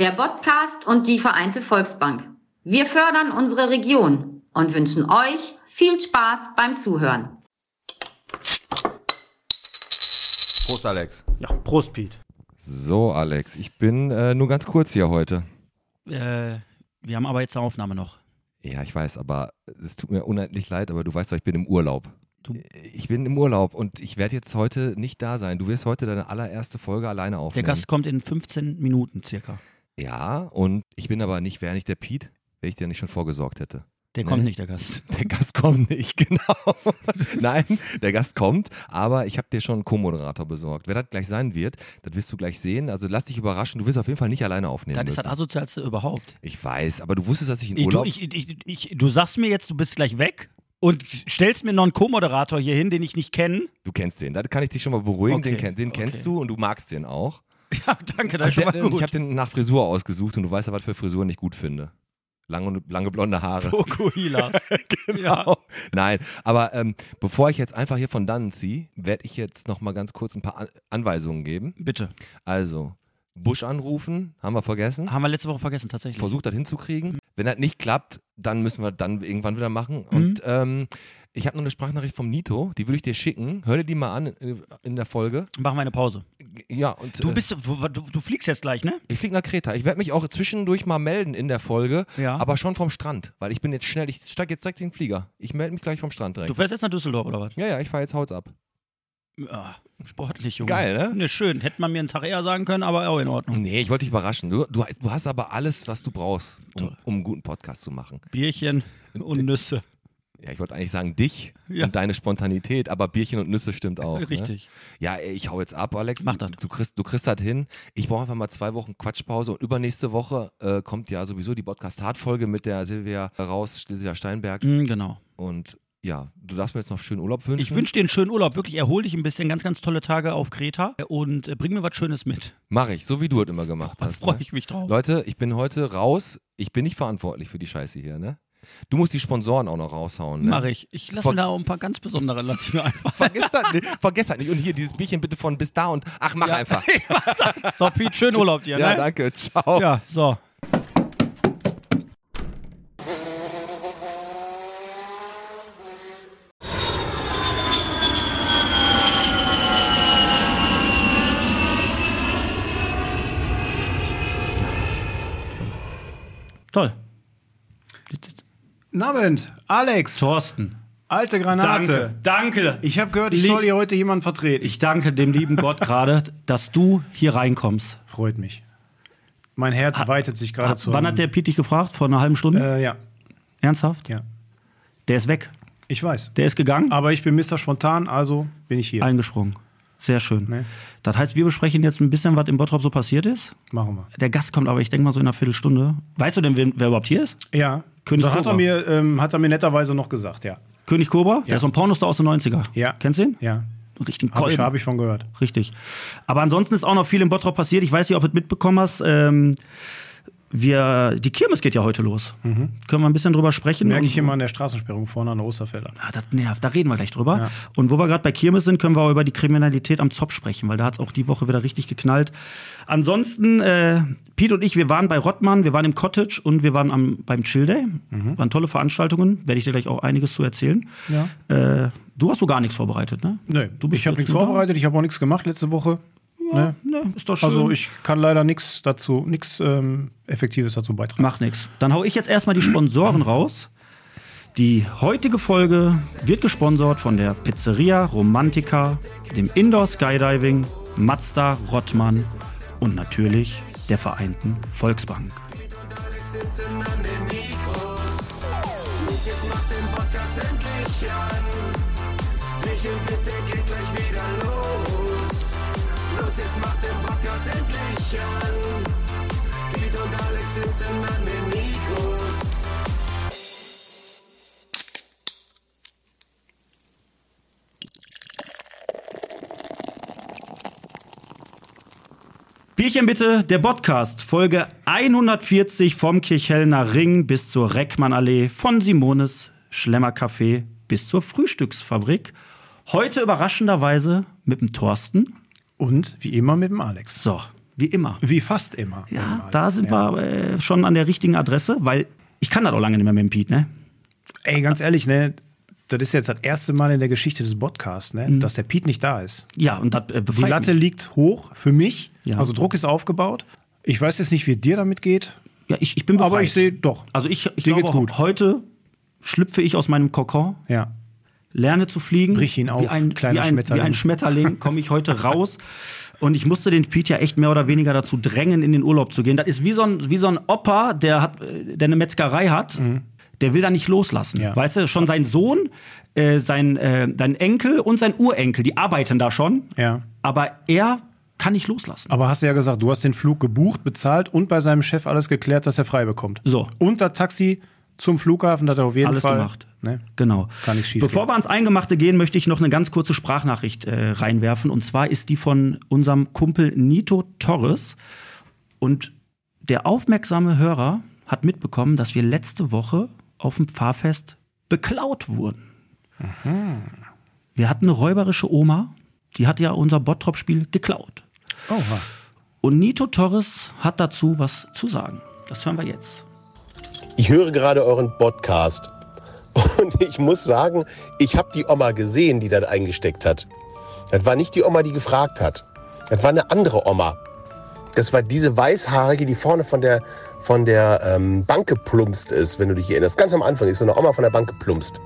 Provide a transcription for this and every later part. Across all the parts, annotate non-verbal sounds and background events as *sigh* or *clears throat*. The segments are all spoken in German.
der Podcast und die Vereinte Volksbank. Wir fördern unsere Region und wünschen euch viel Spaß beim Zuhören. Prost, Alex. Ja, Prost, Piet. So, Alex, ich bin äh, nur ganz kurz hier heute. Äh, wir haben aber jetzt eine Aufnahme noch. Ja, ich weiß, aber es tut mir unendlich leid, aber du weißt doch, ich bin im Urlaub. Du- Ich bin im Urlaub und ich werde jetzt heute nicht da sein. Du wirst heute deine allererste Folge alleine Der aufnehmen. Gast kommt in 15 Minuten circa. Ja, und ich bin aber nicht, wäre nicht der Piet, wenn ich dir nicht schon vorgesorgt hätte. Der Nee. kommt nicht, der Gast. *laughs* Der Gast kommt nicht, *laughs* genau. Nein, der Gast kommt, aber ich habe dir schon einen Co-Moderator besorgt. Wer das gleich sein wird, das wirst du gleich sehen. Also lass dich überraschen, du wirst auf jeden Fall nicht alleine aufnehmen Das ist das. Asozialste überhaupt. Ich weiß, aber du wusstest, dass ich in Ich, du, Urlaub... ich, ich, ich, du sagst mir jetzt, du bist gleich weg und stellst mir noch einen Co-Moderator hier hin, den ich nicht kenne. Du kennst den, da kann ich dich schon mal beruhigen, Okay, den, den kennst okay. du und du magst den auch. *laughs* Ja, danke, das ist schon mal gut. ich habe den nach Frisur ausgesucht und du weißt ja, was für Frisuren ich gut finde. Lange, lange blonde Haare. *laughs* Fokuhilas. *laughs* Genau. Nein, aber ähm, bevor ich jetzt einfach hier von dannen ziehe, werde ich jetzt noch mal ganz kurz ein paar An Anweisungen geben. Bitte. Also, Busch anrufen, haben wir vergessen. Haben wir letzte Woche vergessen, tatsächlich. Versucht das hinzukriegen. Wenn das nicht klappt, dann müssen wir dann irgendwann wieder machen. Mhm. Und ähm, ich habe noch eine Sprachnachricht vom Nito, die würde ich dir schicken. Hör dir die mal an in, in der Folge. Machen wir eine Pause. Ja, und Du äh, bist, du, du, du fliegst jetzt gleich, ne? ich fliege nach Kreta. Ich werde mich auch zwischendurch mal melden in der Folge, Ja. aber schon vom Strand, weil ich bin jetzt schnell, ich steige jetzt direkt in den Flieger. Ich melde mich gleich vom Strand direkt. Du fährst jetzt nach Düsseldorf oder was? ja, ja, ich fahre jetzt Haut ab. Ja, sportlich, Junge. Geil, ne? Ne, schön. Hätte man mir einen Tag eher sagen können, aber auch in Ordnung. Nee, ich wollte dich überraschen. Du, du, du hast aber alles, was du brauchst, um, um einen guten Podcast zu machen. Bierchen und Nüsse. Ja, ich wollte eigentlich sagen dich Ja. und deine Spontanität, aber Bierchen und Nüsse stimmt auch. Richtig. Ne? Ja, ich hau jetzt ab, Alex. Mach du, das. du kriegst, du kriegst das hin. Ich brauche einfach mal zwei Wochen Quatschpause und übernächste Woche äh, kommt ja sowieso die Podcast-Hard-Folge mit der Silvia raus, Silvia Steinberg. Mm, genau. Und ja, du darfst mir jetzt noch schönen Urlaub wünschen. Ich wünsche dir einen schönen Urlaub. Wirklich, erhol dich ein bisschen. Ganz, ganz tolle Tage auf Kreta. Und äh, bring mir was Schönes mit. Mach ich, so wie du es immer gemacht Da hast. freue ne? ich mich drauf. Leute, ich bin heute raus. Ich bin nicht verantwortlich für die Scheiße hier, ne? Du musst die Sponsoren auch noch raushauen, ne? Mach ich. Ich lasse mir da auch ein paar ganz besondere, lass *laughs* ich mir einfach. Vergiss das nicht. Vergiss das nicht. Und hier dieses Bierchen bitte von bis da und ach, mach einfach. *laughs* So, Pete, schönen Urlaub dir, Ja, ne? danke. Ciao. Ja, so. Toll. Guten Abend, Alex, Thorsten. alte Granate. Danke, danke. Ich habe gehört, ich Lieb- soll hier heute jemanden vertreten. Ich danke dem lieben Gott gerade, dass du hier reinkommst. Freut mich. Mein Herz weitet sich gerade zu. Wann hat der Piet dich gefragt? Vor einer halben Stunde? Äh, ja, Ernsthaft? ja. Der ist weg. Ich weiß. Der ist gegangen? Aber ich bin Mr. Spontan, also bin ich hier. Eingesprungen. Sehr schön. Nee. Das heißt, wir besprechen jetzt ein bisschen, was im Bottrop so passiert ist. Machen wir. Der Gast kommt aber, ich denke mal, so in einer Viertelstunde. Weißt du denn, wer, wer überhaupt hier ist? Ja. König das hat Cobra. er, mir, ähm, hat er mir netterweise noch gesagt, ja. König Cobra? Der ist so ein Pornostar aus den 90er. Ja. Kennst du ihn? Ja. Richtig Habe ich, hab ich von gehört. Richtig. Aber ansonsten ist auch noch viel im Bottrop passiert. Ich weiß nicht, ob du es mitbekommen hast. Ähm, wir, die Kirmes geht ja heute los. Können wir ein bisschen drüber sprechen? Merke ich immer an der Straßensperrung vorne an der Osterfelder. Ah, das nervt, da reden wir gleich drüber. Ja. Und wo wir gerade bei Kirmes sind, können wir auch über die Kriminalität am Zopf sprechen, weil da hat es auch die Woche wieder richtig geknallt. Ansonsten, äh, Piet und ich, wir waren bei Rottmann, wir waren im Cottage und wir waren am, beim Chill Day. Waren tolle Veranstaltungen, werde ich dir gleich auch einiges zu erzählen. Ja. Äh, du hast so gar nichts vorbereitet, ne? Nee, Du bist ich habe nichts vorbereitet, ich habe auch nichts gemacht letzte Woche. Ne? Ne, ist doch schön. Also ich kann leider nichts dazu, nichts ähm, Effektives dazu beitragen. Macht nichts. Dann hau ich jetzt erstmal die Sponsoren raus. Die heutige Folge wird gesponsert von der Pizzeria Romantica, dem Indoor Skydiving, Mazda Rottmann und natürlich der Vereinten Volksbank. Bierchen bitte, der Podcast, Folge 140 vom Kirchhellner Ring bis zur Reckmannallee, von Simones Schlemmercafé bis zur Frühstücksfabrik. Heute überraschenderweise mit dem Thorsten. Und wie immer mit dem Alex. So, Wie immer. Wie fast immer. Ja, da sind wir äh, schon an der richtigen Adresse, weil ich kann das auch lange nicht mehr mit dem Pete, ne? Ey, ganz ehrlich, ne? Das ist jetzt das erste Mal in der Geschichte des Podcasts, ne? Dass der Pete nicht da ist. Ja, und das äh, Die Latte mich. liegt hoch für mich. Ja. Also Druck ist aufgebaut. Ich weiß jetzt nicht, wie dir damit geht, Ja, ich, ich bin befreit. aber ich sehe doch. Also ich, ich Dir glaube, geht's gut. heute schlüpfe ich aus meinem Kokon, Ja. Lerne zu fliegen. Brich ihn auf, wie ein, kleiner wie ein, Schmetterling. Wie ein Schmetterling komme ich heute raus. Und ich musste den Pete ja echt mehr oder weniger dazu drängen, in den Urlaub zu gehen. Das ist wie so ein, wie so ein Opa, der, hat, der eine Metzgerei hat. Der will da nicht loslassen. Mhm. Ja. Weißt du, schon sein Sohn, äh, sein, äh, sein Enkel und sein Urenkel, die arbeiten da schon. Ja. Aber er kann nicht loslassen. Aber hast du ja gesagt, du hast den Flug gebucht, bezahlt und bei seinem Chef alles geklärt, dass er frei bekommt. So. Und das Taxi zum Flughafen hat er auf jeden Alles Fall gemacht. Ne? Genau. Kann nicht schief Bevor wir ans Eingemachte gehen, möchte ich noch eine ganz kurze Sprachnachricht äh, reinwerfen. Und zwar ist die von unserem Kumpel Nito Torres. Und der aufmerksame Hörer hat mitbekommen, dass wir letzte Woche auf dem Pfarrfest beklaut wurden. Wir hatten eine räuberische Oma, die hat ja unser Bottrop-Spiel geklaut. Oha. Und Nito Torres hat dazu was zu sagen. Das hören wir jetzt. Ich höre gerade euren Podcast und ich muss sagen, ich habe die Oma gesehen, die das eingesteckt hat. Das war nicht die Oma, die gefragt hat. Das war eine andere Oma. Das war diese weißhaarige, die vorne von der, von der ähm, Bank geplumpst ist, wenn du dich erinnerst. Ganz am Anfang ist so eine Oma von der Bank geplumpst.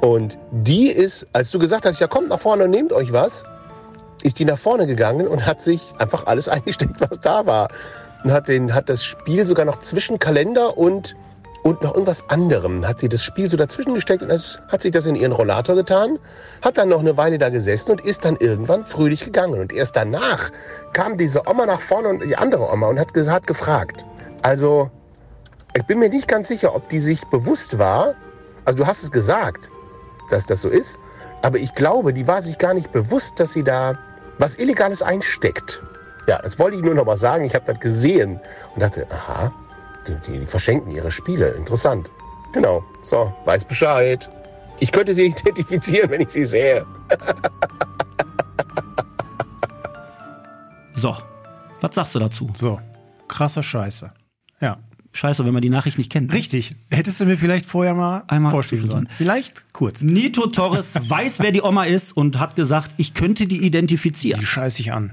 Und die ist, als du gesagt hast, ja kommt nach vorne und nehmt euch was, ist die nach vorne gegangen und hat sich einfach alles *laughs* eingesteckt, was da war. Und hat, den, hat das Spiel sogar noch zwischen Kalender und, und noch irgendwas anderem. Hat sie das Spiel so dazwischen gesteckt und das, hat sich das in ihren Rollator getan, hat dann noch eine Weile da gesessen und ist dann irgendwann fröhlich gegangen. Und erst danach kam diese Oma nach vorne und die andere Oma und hat, hat gefragt. Also, ich bin mir nicht ganz sicher, ob die sich bewusst war, also du hast es gesagt, dass das so ist, aber ich glaube, die war sich gar nicht bewusst, dass sie da was Illegales einsteckt. Ja, das wollte ich nur noch mal sagen. Ich habe das gesehen und dachte, aha, die, die, die verschenken ihre Spiele. Interessant. Genau. So, weiß Bescheid. Ich könnte sie *laughs* identifizieren, wenn ich sie sehe. *laughs* So, was sagst du dazu? So, krasser Scheiße. Ja. Scheiße, wenn man die Nachricht nicht kennt. Richtig. Hättest du mir vielleicht vorher mal Einmal vorspielen sollen. sollen. Vielleicht kurz. Nito Torres *laughs* weiß, wer die Oma ist und hat gesagt, ich könnte die identifizieren. Die scheiße ich an.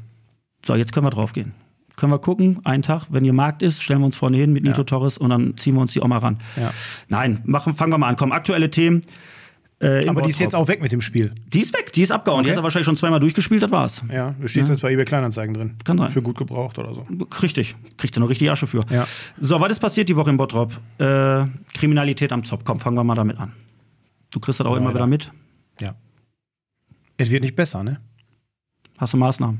So, jetzt können wir draufgehen. Können wir gucken, einen Tag, wenn ihr Markt ist, stellen wir uns vorne hin mit Nito Torres und dann ziehen wir uns die Oma ran. Ja. Nein, machen, fangen wir mal an. Komm, aktuelle Themen. Äh, Aber die ist jetzt auch weg mit dem Spiel. Die ist weg, die ist abgehauen. Die Okay. hat er wahrscheinlich schon zweimal durchgespielt, das war's. Ja, du steht jetzt bei eBay Kleinanzeigen drin. Kann sein. Für gut gebraucht oder so. Richtig, kriegt er noch richtig Asche für. Ja. So, was ist passiert die Woche in Bottrop? Äh, Kriminalität am Zopf. Komm, fangen wir mal damit an. Du kriegst das auch immer Leider. wieder mit. Ja. Es wird nicht besser, ne? Hast du Maßnahmen?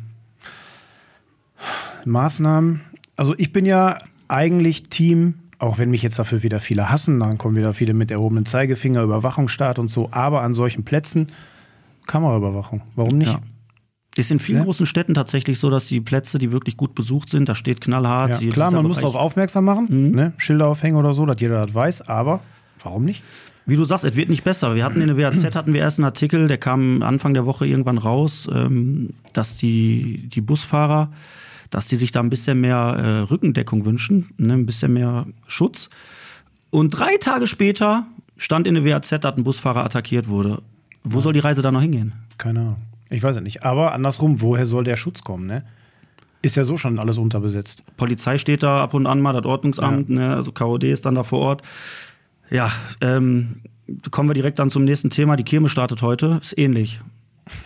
Maßnahmen. Also ich bin ja eigentlich Team, auch wenn mich jetzt dafür wieder viele hassen, dann kommen wieder viele mit erhobenem Zeigefinger, Überwachungsstaat und so, aber an solchen Plätzen Kameraüberwachung. Warum nicht? Ja. Ist in vielen Ne? großen Städten tatsächlich so, dass die Plätze, die wirklich gut besucht sind, da steht knallhart. Ja, klar, man muss Bereich- darauf aufmerksam machen, Mhm. ne? Schilder aufhängen oder so, dass jeder das weiß, aber warum nicht? Wie du sagst, es wird nicht besser. Wir hatten in der WAZ *clears throat* hatten wir erst einen Artikel, der kam Anfang der Woche irgendwann raus, ähm, dass die, die Busfahrer, dass die sich da ein bisschen mehr äh, Rückendeckung wünschen, ne, ein bisschen mehr Schutz. Und drei Tage später stand in der WAZ, dass ein Busfahrer attackiert wurde. Wo soll die Reise da noch hingehen? Keine Ahnung. Ich weiß es nicht. Aber andersrum, woher soll der Schutz kommen, ne? Ist ja so schon alles unterbesetzt. Polizei steht da ab und an mal, das Ordnungsamt, ne, also KOD ist dann da vor Ort. Ja, ähm, kommen wir direkt dann zum nächsten Thema. Die Kirmes startet heute, ist ähnlich.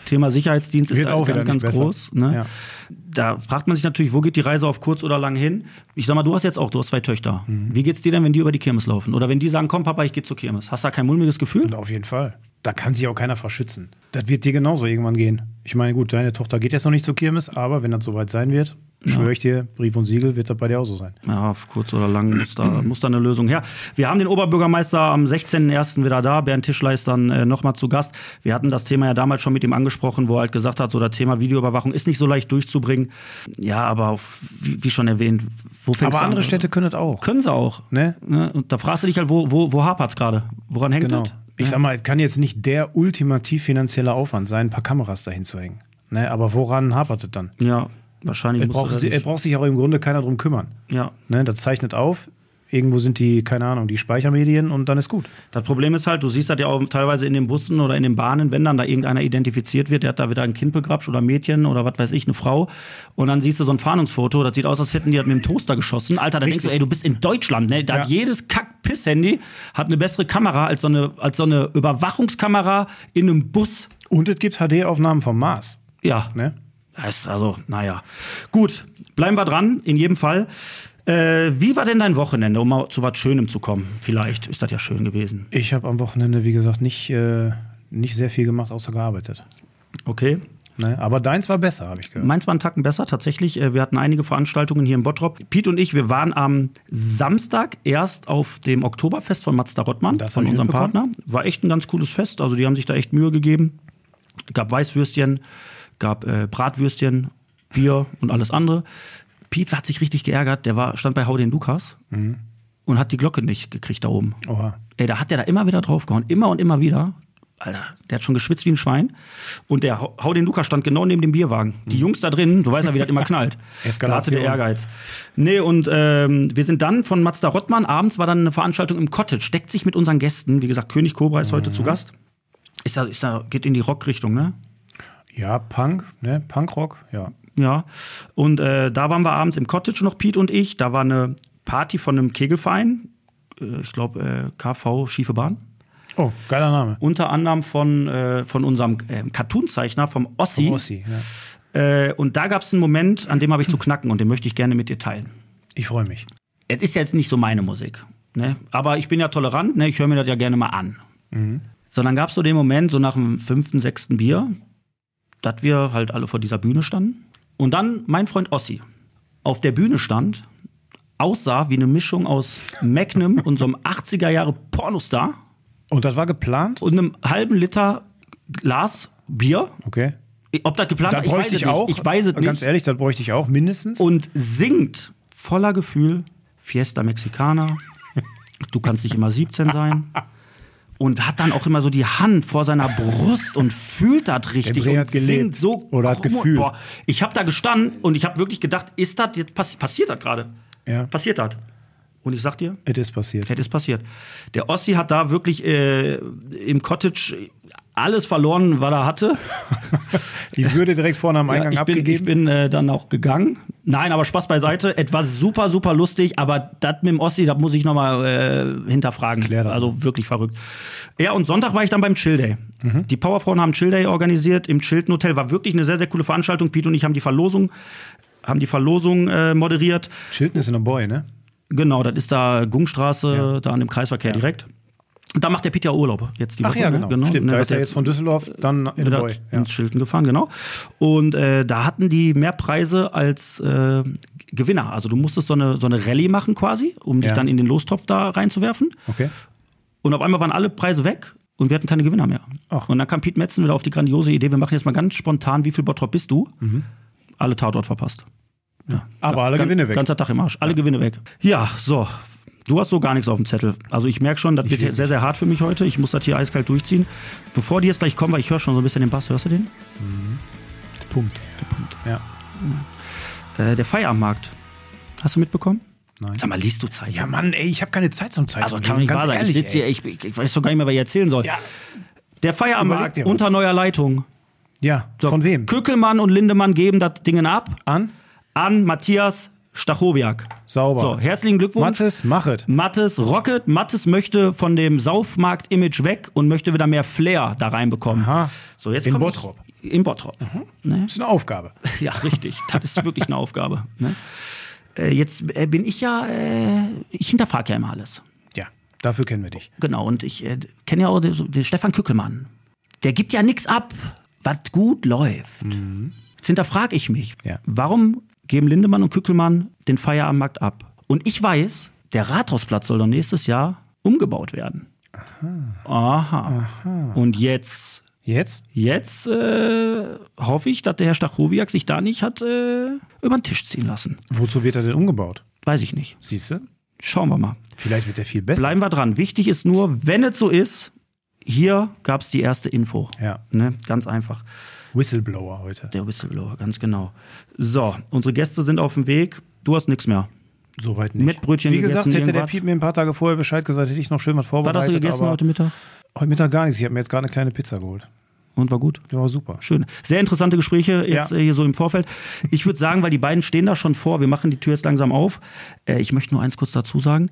Thema Sicherheitsdienst ist Wird ja auch ganz, ganz groß. Ne? Ja. Da fragt man sich natürlich, wo geht die Reise auf kurz oder lang hin? Ich sag mal, du hast jetzt auch, du hast zwei Töchter. Mhm. Wie geht's dir denn, wenn die über die Kirmes laufen? Oder wenn die sagen, komm Papa, ich gehe zur Kirmes. Hast du da kein mulmiges Gefühl? Und auf jeden Fall. Da kann sich auch keiner verschützen. Das wird dir genauso irgendwann gehen. Ich meine, gut, deine Tochter geht jetzt noch nicht zur Kirmes, aber wenn das soweit sein wird, schwöre ich dir, Brief und Siegel wird das bei dir auch so sein. Ja, auf kurz oder lang muss da, muss da eine Lösung her. Wir haben den Oberbürgermeister am 16.01. wieder da. Bernd Tischler ist dann äh, nochmal zu Gast. Wir hatten das Thema ja damals schon mit ihm angesprochen, wo er halt gesagt hat, so das Thema Videoüberwachung ist nicht so leicht durchzubringen. Ja, aber auf, wie, wie schon erwähnt, wo fängst Aber du andere an? Städte können das auch. Können sie auch. Ne? Ne? Und da fragst du dich halt, wo, wo, wo hapert's gerade? Woran hängt Genau. das? Ich sag mal, es kann jetzt nicht der ultimativ finanzielle Aufwand sein, ein paar Kameras dahin zu hängen. Ne? Aber woran hapert es dann? Ja. Wahrscheinlich Er braucht, er er braucht sich auch im Grunde keiner drum kümmern. Ja. Ne, das zeichnet auf, irgendwo sind die, keine Ahnung, die Speichermedien und dann ist gut. Das Problem ist halt, du siehst das ja auch teilweise in den Bussen oder in den Bahnen, wenn dann da irgendeiner identifiziert wird, der hat da wieder ein Kind begrapscht oder ein Mädchen oder was weiß ich, eine Frau. Und dann siehst du so ein Fahndungsfoto, das sieht aus, als hätten die das mit dem Toaster geschossen. Alter, da denkst du, ey, du bist in Deutschland, ne? Da hat Ja. jedes Kack-Piss-Handy hat eine bessere Kamera als so eine, als so eine Überwachungskamera in einem Bus. Und es gibt HD-Aufnahmen vom Mars. Ja. Ne? Ist also, naja. Gut, bleiben wir dran, in jedem Fall. Äh, wie war denn dein Wochenende, um mal zu was Schönem zu kommen? Vielleicht ist das ja schön gewesen. Ich habe am Wochenende, wie gesagt, nicht, äh, nicht sehr viel gemacht, außer gearbeitet. Okay. Ne? Aber deins war besser, habe ich gehört. Meins war einen Tacken besser, tatsächlich. Äh, Wir hatten einige Veranstaltungen hier in Bottrop. Piet und ich, wir waren am Samstag erst auf dem Oktoberfest von Mazda Rottmann, Das von unserem. Partner. War echt ein ganz cooles Fest. Also die haben sich da echt Mühe gegeben. Gab Weißwürstchen, gab äh, Bratwürstchen, Bier und alles andere. Piet hat sich richtig geärgert. Der war, stand bei Hau den Lukas Mhm. und hat die Glocke nicht gekriegt da oben. Oha. Ey, da hat der da immer wieder draufgehauen. Immer und immer wieder. Alter, der hat schon geschwitzt wie ein Schwein. Und der Hau den Lukas stand genau neben dem Bierwagen. Die Jungs da drin, du weißt ja, wie das immer *laughs* knallt. Da hatte der Eskalation. Ehrgeiz. Nee, und ähm, wir sind dann von Mazda Rottmann. Abends war dann eine Veranstaltung im Cottage. Deckt sich mit unseren Gästen. Wie gesagt, König Cobra ist heute zu Gast. Ist da, ist da, geht in die Rockrichtung, ne? Ja, Punk, ne? Punkrock, ja. Ja. Und äh, da waren wir abends im Cottage noch, Pete und ich. Da war eine Party von einem Kegelverein. Äh, ich glaube, äh, KV Schiefe Bahn. Oh, geiler Name. unter anderem von, äh, von unserem äh, Cartoonzeichner, vom Ossi. Ossi, ja. Äh, und da gab es einen Moment, an dem habe ich zu knacken und den möchte ich gerne mit dir teilen. Ich freue mich. Es ist ja jetzt nicht so meine Musik, ne? aber ich bin ja tolerant, ne? ich höre mir das ja gerne mal an. So, dann gab es so den Moment, so nach dem fünften, sechsten Bier, dass wir halt alle vor dieser Bühne standen. Und dann mein Freund Ossi auf der Bühne stand, aussah wie eine Mischung aus Magnum *laughs* und so einem 80er Jahre Pornostar Und das war geplant? und einem halben Liter Glas Bier. Okay. Ob das geplant war, ich weiß ich auch. nicht. Ich weiß es Ganz nicht. ehrlich, das bräuchte ich auch mindestens. Und singt voller Gefühl Fiesta Mexicana. Du kannst nicht immer 17 sein. *laughs* Und hat dann auch immer so die Hand vor seiner Brust und fühlt das richtig Bre und hat gelebt. singt so Oder hat gefühlt. Boah, ich habe da gestanden und ich habe wirklich gedacht, ist das jetzt passi passiert das gerade? Ja. Passiert das? Und ich sag dir, Es ist passiert. es passiert. Der Ossi hat da wirklich äh, im Cottage alles verloren, was er hatte. Die Würde direkt vorne am Eingang ja, ich bin, abgegeben. Ich bin äh, dann auch gegangen. Nein, aber Spaß beiseite. Etwas super, super lustig, aber das mit dem Ossi, das muss ich nochmal äh, hinterfragen. Klär das also wirklich verrückt. Ja, und Sonntag war ich dann beim Chill Day. Die Powerfrauen haben Chill Day organisiert im Chilton Hotel. War wirklich eine sehr, sehr coole Veranstaltung. Pete und ich haben die Verlosung, haben die Verlosung äh, moderiert. Chilton ist in der Boy, ne? Genau, das ist da Gungstraße, da an dem Kreisverkehr direkt. Und da macht der Pete ja Urlaub jetzt die Ach Woche. ja, ne? genau. Stimmt, Ne, da ist er jetzt von Düsseldorf dann in der wieder Boy. Ja. ins Schilden gefahren, genau. Und äh, da hatten die mehr Preise als äh, Gewinner. Also du musstest so eine, so eine Rallye machen quasi, um dich Ja. dann in den Lostopf da reinzuwerfen. Okay. Und auf einmal waren alle Preise weg und wir hatten keine Gewinner mehr. Ach. Und dann kam Pete Metzen wieder auf die grandiose Idee, wir machen jetzt mal ganz spontan, wie viel Bottrop bist du? Alle Tatort verpasst. Ja. Mhm. Aber alle Gewinne weg. Ganzer Tag im Arsch, alle Gewinne weg. Ja, so. Du hast so gar nichts auf dem Zettel. Also ich merke schon, das wird sehr, sehr hart für mich heute. Ich muss das hier eiskalt durchziehen. Bevor die jetzt gleich kommen, weil ich höre schon so ein bisschen den Bass. Hörst du den? Punkt. Ja. Äh, der Feierabendmarkt. Hast du mitbekommen? Nein. Sag mal, liest du Zeitung? Ja, Mann, ey, ich habe keine Zeit zum Zeitung also kann nicht wahr ganz sein. ehrlich. ich, hier, ich, ich, weiß doch gar nicht mehr, was ich erzählen soll. Ja. Der Feierabendmarkt unter neuer Leitung. ja, So, von wem? Kückelmann und Lindemann geben das Ding ab An? an Matthias Stachowiak. Sauber. So, herzlichen Glückwunsch. Mattes, mach es. Mattes Rocket. Mattes möchte von dem Saufmarkt-Image weg und möchte wieder mehr Flair da reinbekommen. Aha. So, jetzt In Bottrop. Ich, in Bottrop. Ne? Das ist eine Aufgabe. *laughs* Ja, richtig. Das ist wirklich eine Aufgabe. Ne? Äh, jetzt äh, bin ich ja, äh, ich hinterfrage ja immer alles. Ja, dafür kennen wir dich. Genau, und ich äh, kenne ja auch den, den Stefan Kückelmann. Der gibt ja nichts ab, was gut läuft. Jetzt hinterfrage ich mich, Ja. warum geben Lindemann und Kückelmann den Feierabendmarkt ab? Und ich weiß, der Rathausplatz soll doch nächstes Jahr umgebaut werden. Aha. Und jetzt, Jetzt? jetzt äh, hoffe ich, dass der Herr Stachowiak sich da nicht hat äh, über den Tisch ziehen lassen. Wozu wird er denn umgebaut? Weiß ich nicht. Siehst du? Schauen wir mal. Vielleicht wird er viel besser. Bleiben wir dran. Wichtig ist nur, wenn es so ist, hier gab es die erste Info. Ja. Ne? Ganz einfach. Whistleblower heute. Der Whistleblower, ganz genau. So, unsere Gäste sind auf dem Weg. Du hast nichts mehr. Soweit nicht. Mit Brötchen Wie gesagt, hätte der? Piet mir ein paar Tage vorher Bescheid gesagt, hätte ich noch schön was Was vorbereitet. hast du gegessen heute Mittag? Heute Mittag gar nichts. Ich habe mir jetzt gerade eine kleine Pizza geholt. Und war gut? Ja, war super. Schön. Sehr interessante Gespräche jetzt Ja. äh, hier so im Vorfeld. Ich würde sagen, weil die beiden stehen da schon vor, wir machen die Tür jetzt langsam auf. Äh, ich möchte nur eins kurz dazu sagen.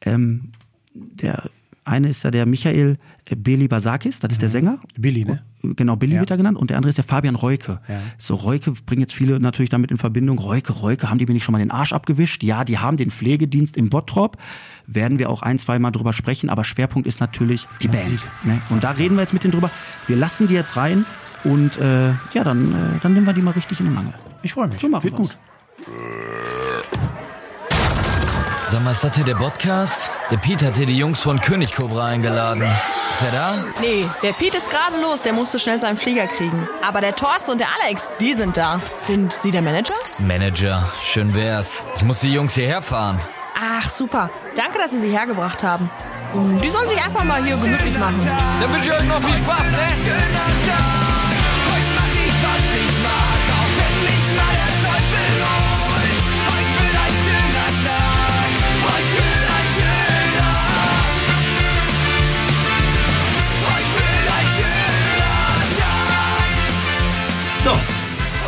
Ähm, der eine ist ja der Michael Beli Basakis, das ist der Sänger. Billy, ne? Genau, Billy Ja. wird er genannt. Und der andere ist der Fabian Reuke. Ja. So, Reuke bringen jetzt viele natürlich damit in Verbindung. Reuke, Reuke, haben die mir nicht schon mal den Arsch abgewischt? Ja, die haben den Pflegedienst im Bottrop. Werden wir auch ein, zwei Mal drüber sprechen. Aber Schwerpunkt ist natürlich die Band. Ne? Und da reden wir jetzt mit denen drüber. Wir lassen die jetzt rein. Und äh, ja, dann, äh, dann nehmen wir die mal richtig in den Mangel. Ich freue mich. So machen Wird wir's. gut. Sag mal, ist das hier der Podcast? Der Pete hat hier die Jungs von König Cobra eingeladen. Ist er da? Nee, der Pete ist gerade los, der musste schnell seinen Flieger kriegen. Aber der Thorsten und der Alex, die sind da. Sind Sie der Manager? Manager, schön wär's. Ich muss die Jungs hierher fahren. Ach, super. Danke, dass Sie sie hergebracht haben. Die sollen sich einfach mal hier gemütlich machen. Dann wünsche ich euch noch viel Spaß, ne?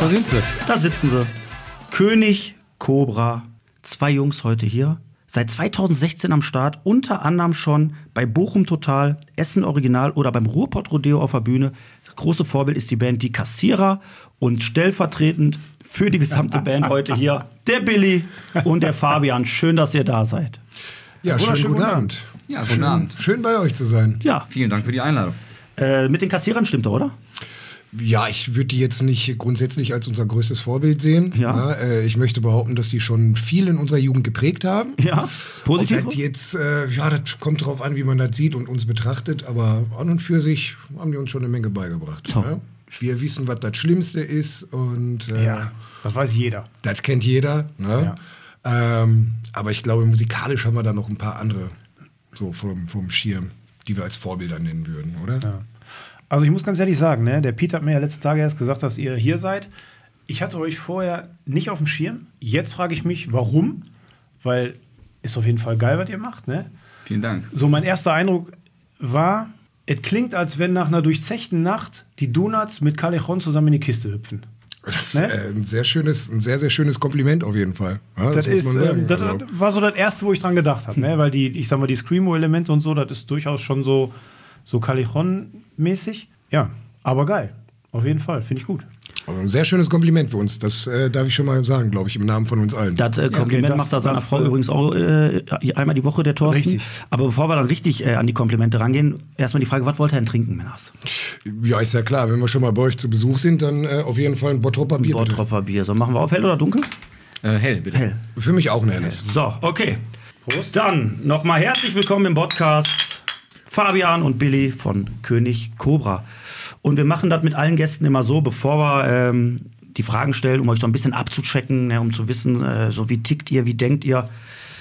Da sind sie. da sitzen sie. König, Cobra, zwei Jungs heute hier. Seit 2016 am Start, unter anderem schon bei Bochum Total, Essen Original oder beim Ruhrpott Rodeo auf der Bühne. Das große Vorbild ist die Band Die Kassierer und stellvertretend für die gesamte Band heute hier der Billy und der Fabian. Schön, dass ihr da seid. Ja, schönen guten guten Abend. Ja, guten schön, Abend. Schön bei euch zu sein. Ja, Vielen Dank für die Einladung. äh, mit den Kassierern stimmt er, oder? Ja, ich würde die jetzt nicht grundsätzlich als unser größtes Vorbild sehen. Ja. äh, ich möchte behaupten, dass die schon viel in unserer Jugend geprägt haben. Ja, positiv. Das jetzt, äh, ja, das kommt darauf an, wie man das sieht und uns betrachtet, aber an und für sich haben die uns schon eine Menge beigebracht. So. Ja? Wir wissen, was das Schlimmste ist und äh, Ja, das weiß jeder. das kennt jeder. Ne? Ähm, aber ich glaube, musikalisch haben wir da noch ein paar andere so vom, vom Schirm, die wir als Vorbilder nennen würden, oder? Also ich muss ganz ehrlich sagen, ne, der Pete hat mir ja letzte Tage erst gesagt, dass ihr hier seid. Ich hatte euch vorher nicht auf dem Schirm. Jetzt frage ich mich, warum? Weil ist auf jeden Fall geil, was ihr macht. Ne? Vielen Dank. So, mein erster Eindruck war, es klingt, als wenn nach einer durchzechten Nacht die Donuts mit Callejon zusammen in die Kiste hüpfen. Das ist Ne? äh, ein sehr schönes, ein sehr, sehr schönes Kompliment auf jeden Fall. Ja, das, Das, muss ist, man sagen. ähm, das Also, war so das erste, wo ich dran gedacht habe, ne? *laughs* weil die, ich sag mal, die Screamo-Elemente und so, das ist durchaus schon so, so Callejon-mäßig. Ja, aber geil. Auf jeden Fall, finde ich gut. aber ein sehr schönes Kompliment für uns. Das äh, darf ich schon mal sagen, glaube ich, im Namen von uns allen. Das äh, Kompliment das- macht er seiner Frau übrigens auch äh, einmal die Woche, der Thorsten. Richtig. Aber bevor wir dann richtig äh, an die Komplimente rangehen, erstmal die Frage, was wollt ihr denn trinken, Männers? Ja, ist ja klar, wenn wir schon mal bei euch zu Besuch sind, dann äh, auf jeden Fall ein Bottropper Bier. bitte. Bottropper Bier. So, machen wir auf hell oder dunkel? Äh, hell, bitte. Hell. Für mich auch ein helles. So, okay. Prost. Dann nochmal herzlich willkommen im Podcast Fabian und Billy von König Cobra. Und wir machen das mit allen Gästen immer so, bevor wir ähm, die Fragen stellen, um euch so ein bisschen abzuchecken, ne, um zu wissen, äh, so wie tickt ihr, wie denkt ihr,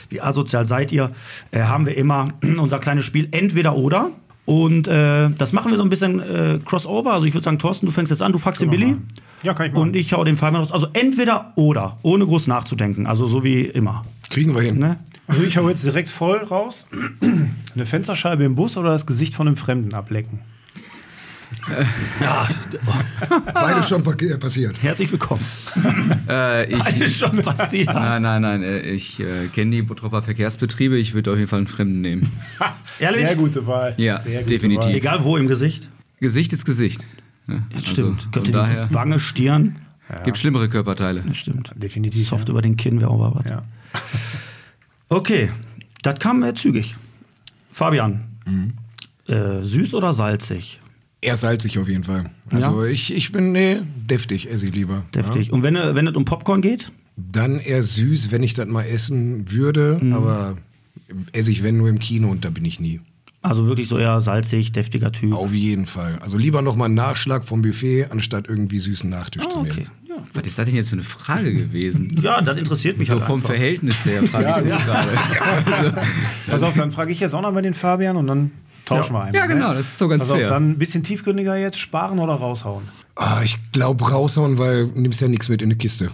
wie asozial seid ihr, äh, haben wir immer *clears throat* unser kleines Spiel Entweder oder. Und äh, das machen wir so ein bisschen äh, Crossover. Also ich würde sagen, Thorsten, du fängst jetzt an, du fragst den Billy. Ja, kann ich machen. Und ich hau den Fabian raus. Also entweder oder, ohne groß nachzudenken. Also so wie immer. Kriegen wir hin. Ne? Also ich hau jetzt direkt voll raus. Eine Fensterscheibe im Bus oder das Gesicht von einem Fremden ablecken? Beides schon pa- äh, passiert. Herzlich willkommen. Äh, ich, Ist schon passiert. nein, nein, nein. äh, Ich äh, kenne die Bottropper Verkehrsbetriebe. Ich würde auf jeden Fall einen Fremden nehmen. Ehrlich? Sehr gute Wahl. Ja, Sehr gute definitiv. Wahl. Egal wo im Gesicht. Gesicht ist Gesicht. Ja, Das also stimmt. Von Von daher Wange, Stirn. gibt schlimmere Körperteile. Das stimmt. Definitiv. Soft ja. über den Kinn wäre auch was. Ja. *laughs* Okay, das kam äh, zügig. Fabian, Mhm. äh, süß oder salzig? Eher salzig auf jeden Fall. Also Ja? ich, ich bin, nee, deftig, esse ich lieber. Deftig. Und wenn, äh, wenn es um Popcorn geht? Dann eher süß, wenn ich das mal essen würde, Mhm. aber esse ich, wenn nur im Kino und da bin ich nie. Also wirklich so eher salzig, deftiger Typ. Auf jeden Fall. Also lieber nochmal einen Nachschlag vom Buffet, anstatt irgendwie süßen Nachtisch Ah, zu okay. Ja. Was ist das denn jetzt für eine Frage gewesen? *laughs* ja, das interessiert mich So halt vom einfach. Verhältnis her *laughs* frage ich mich gerade. *laughs* Pass auf, dann frage ich jetzt auch noch mal den Fabian und dann tauschen wir einmal. Ja, genau, ne? das ist so ganz Pass auf, fair. dann ein bisschen tiefgründiger jetzt, sparen oder raushauen. Oh, Ah, ich glaube raushauen, weil du nimmst ja nichts mit in die Kiste.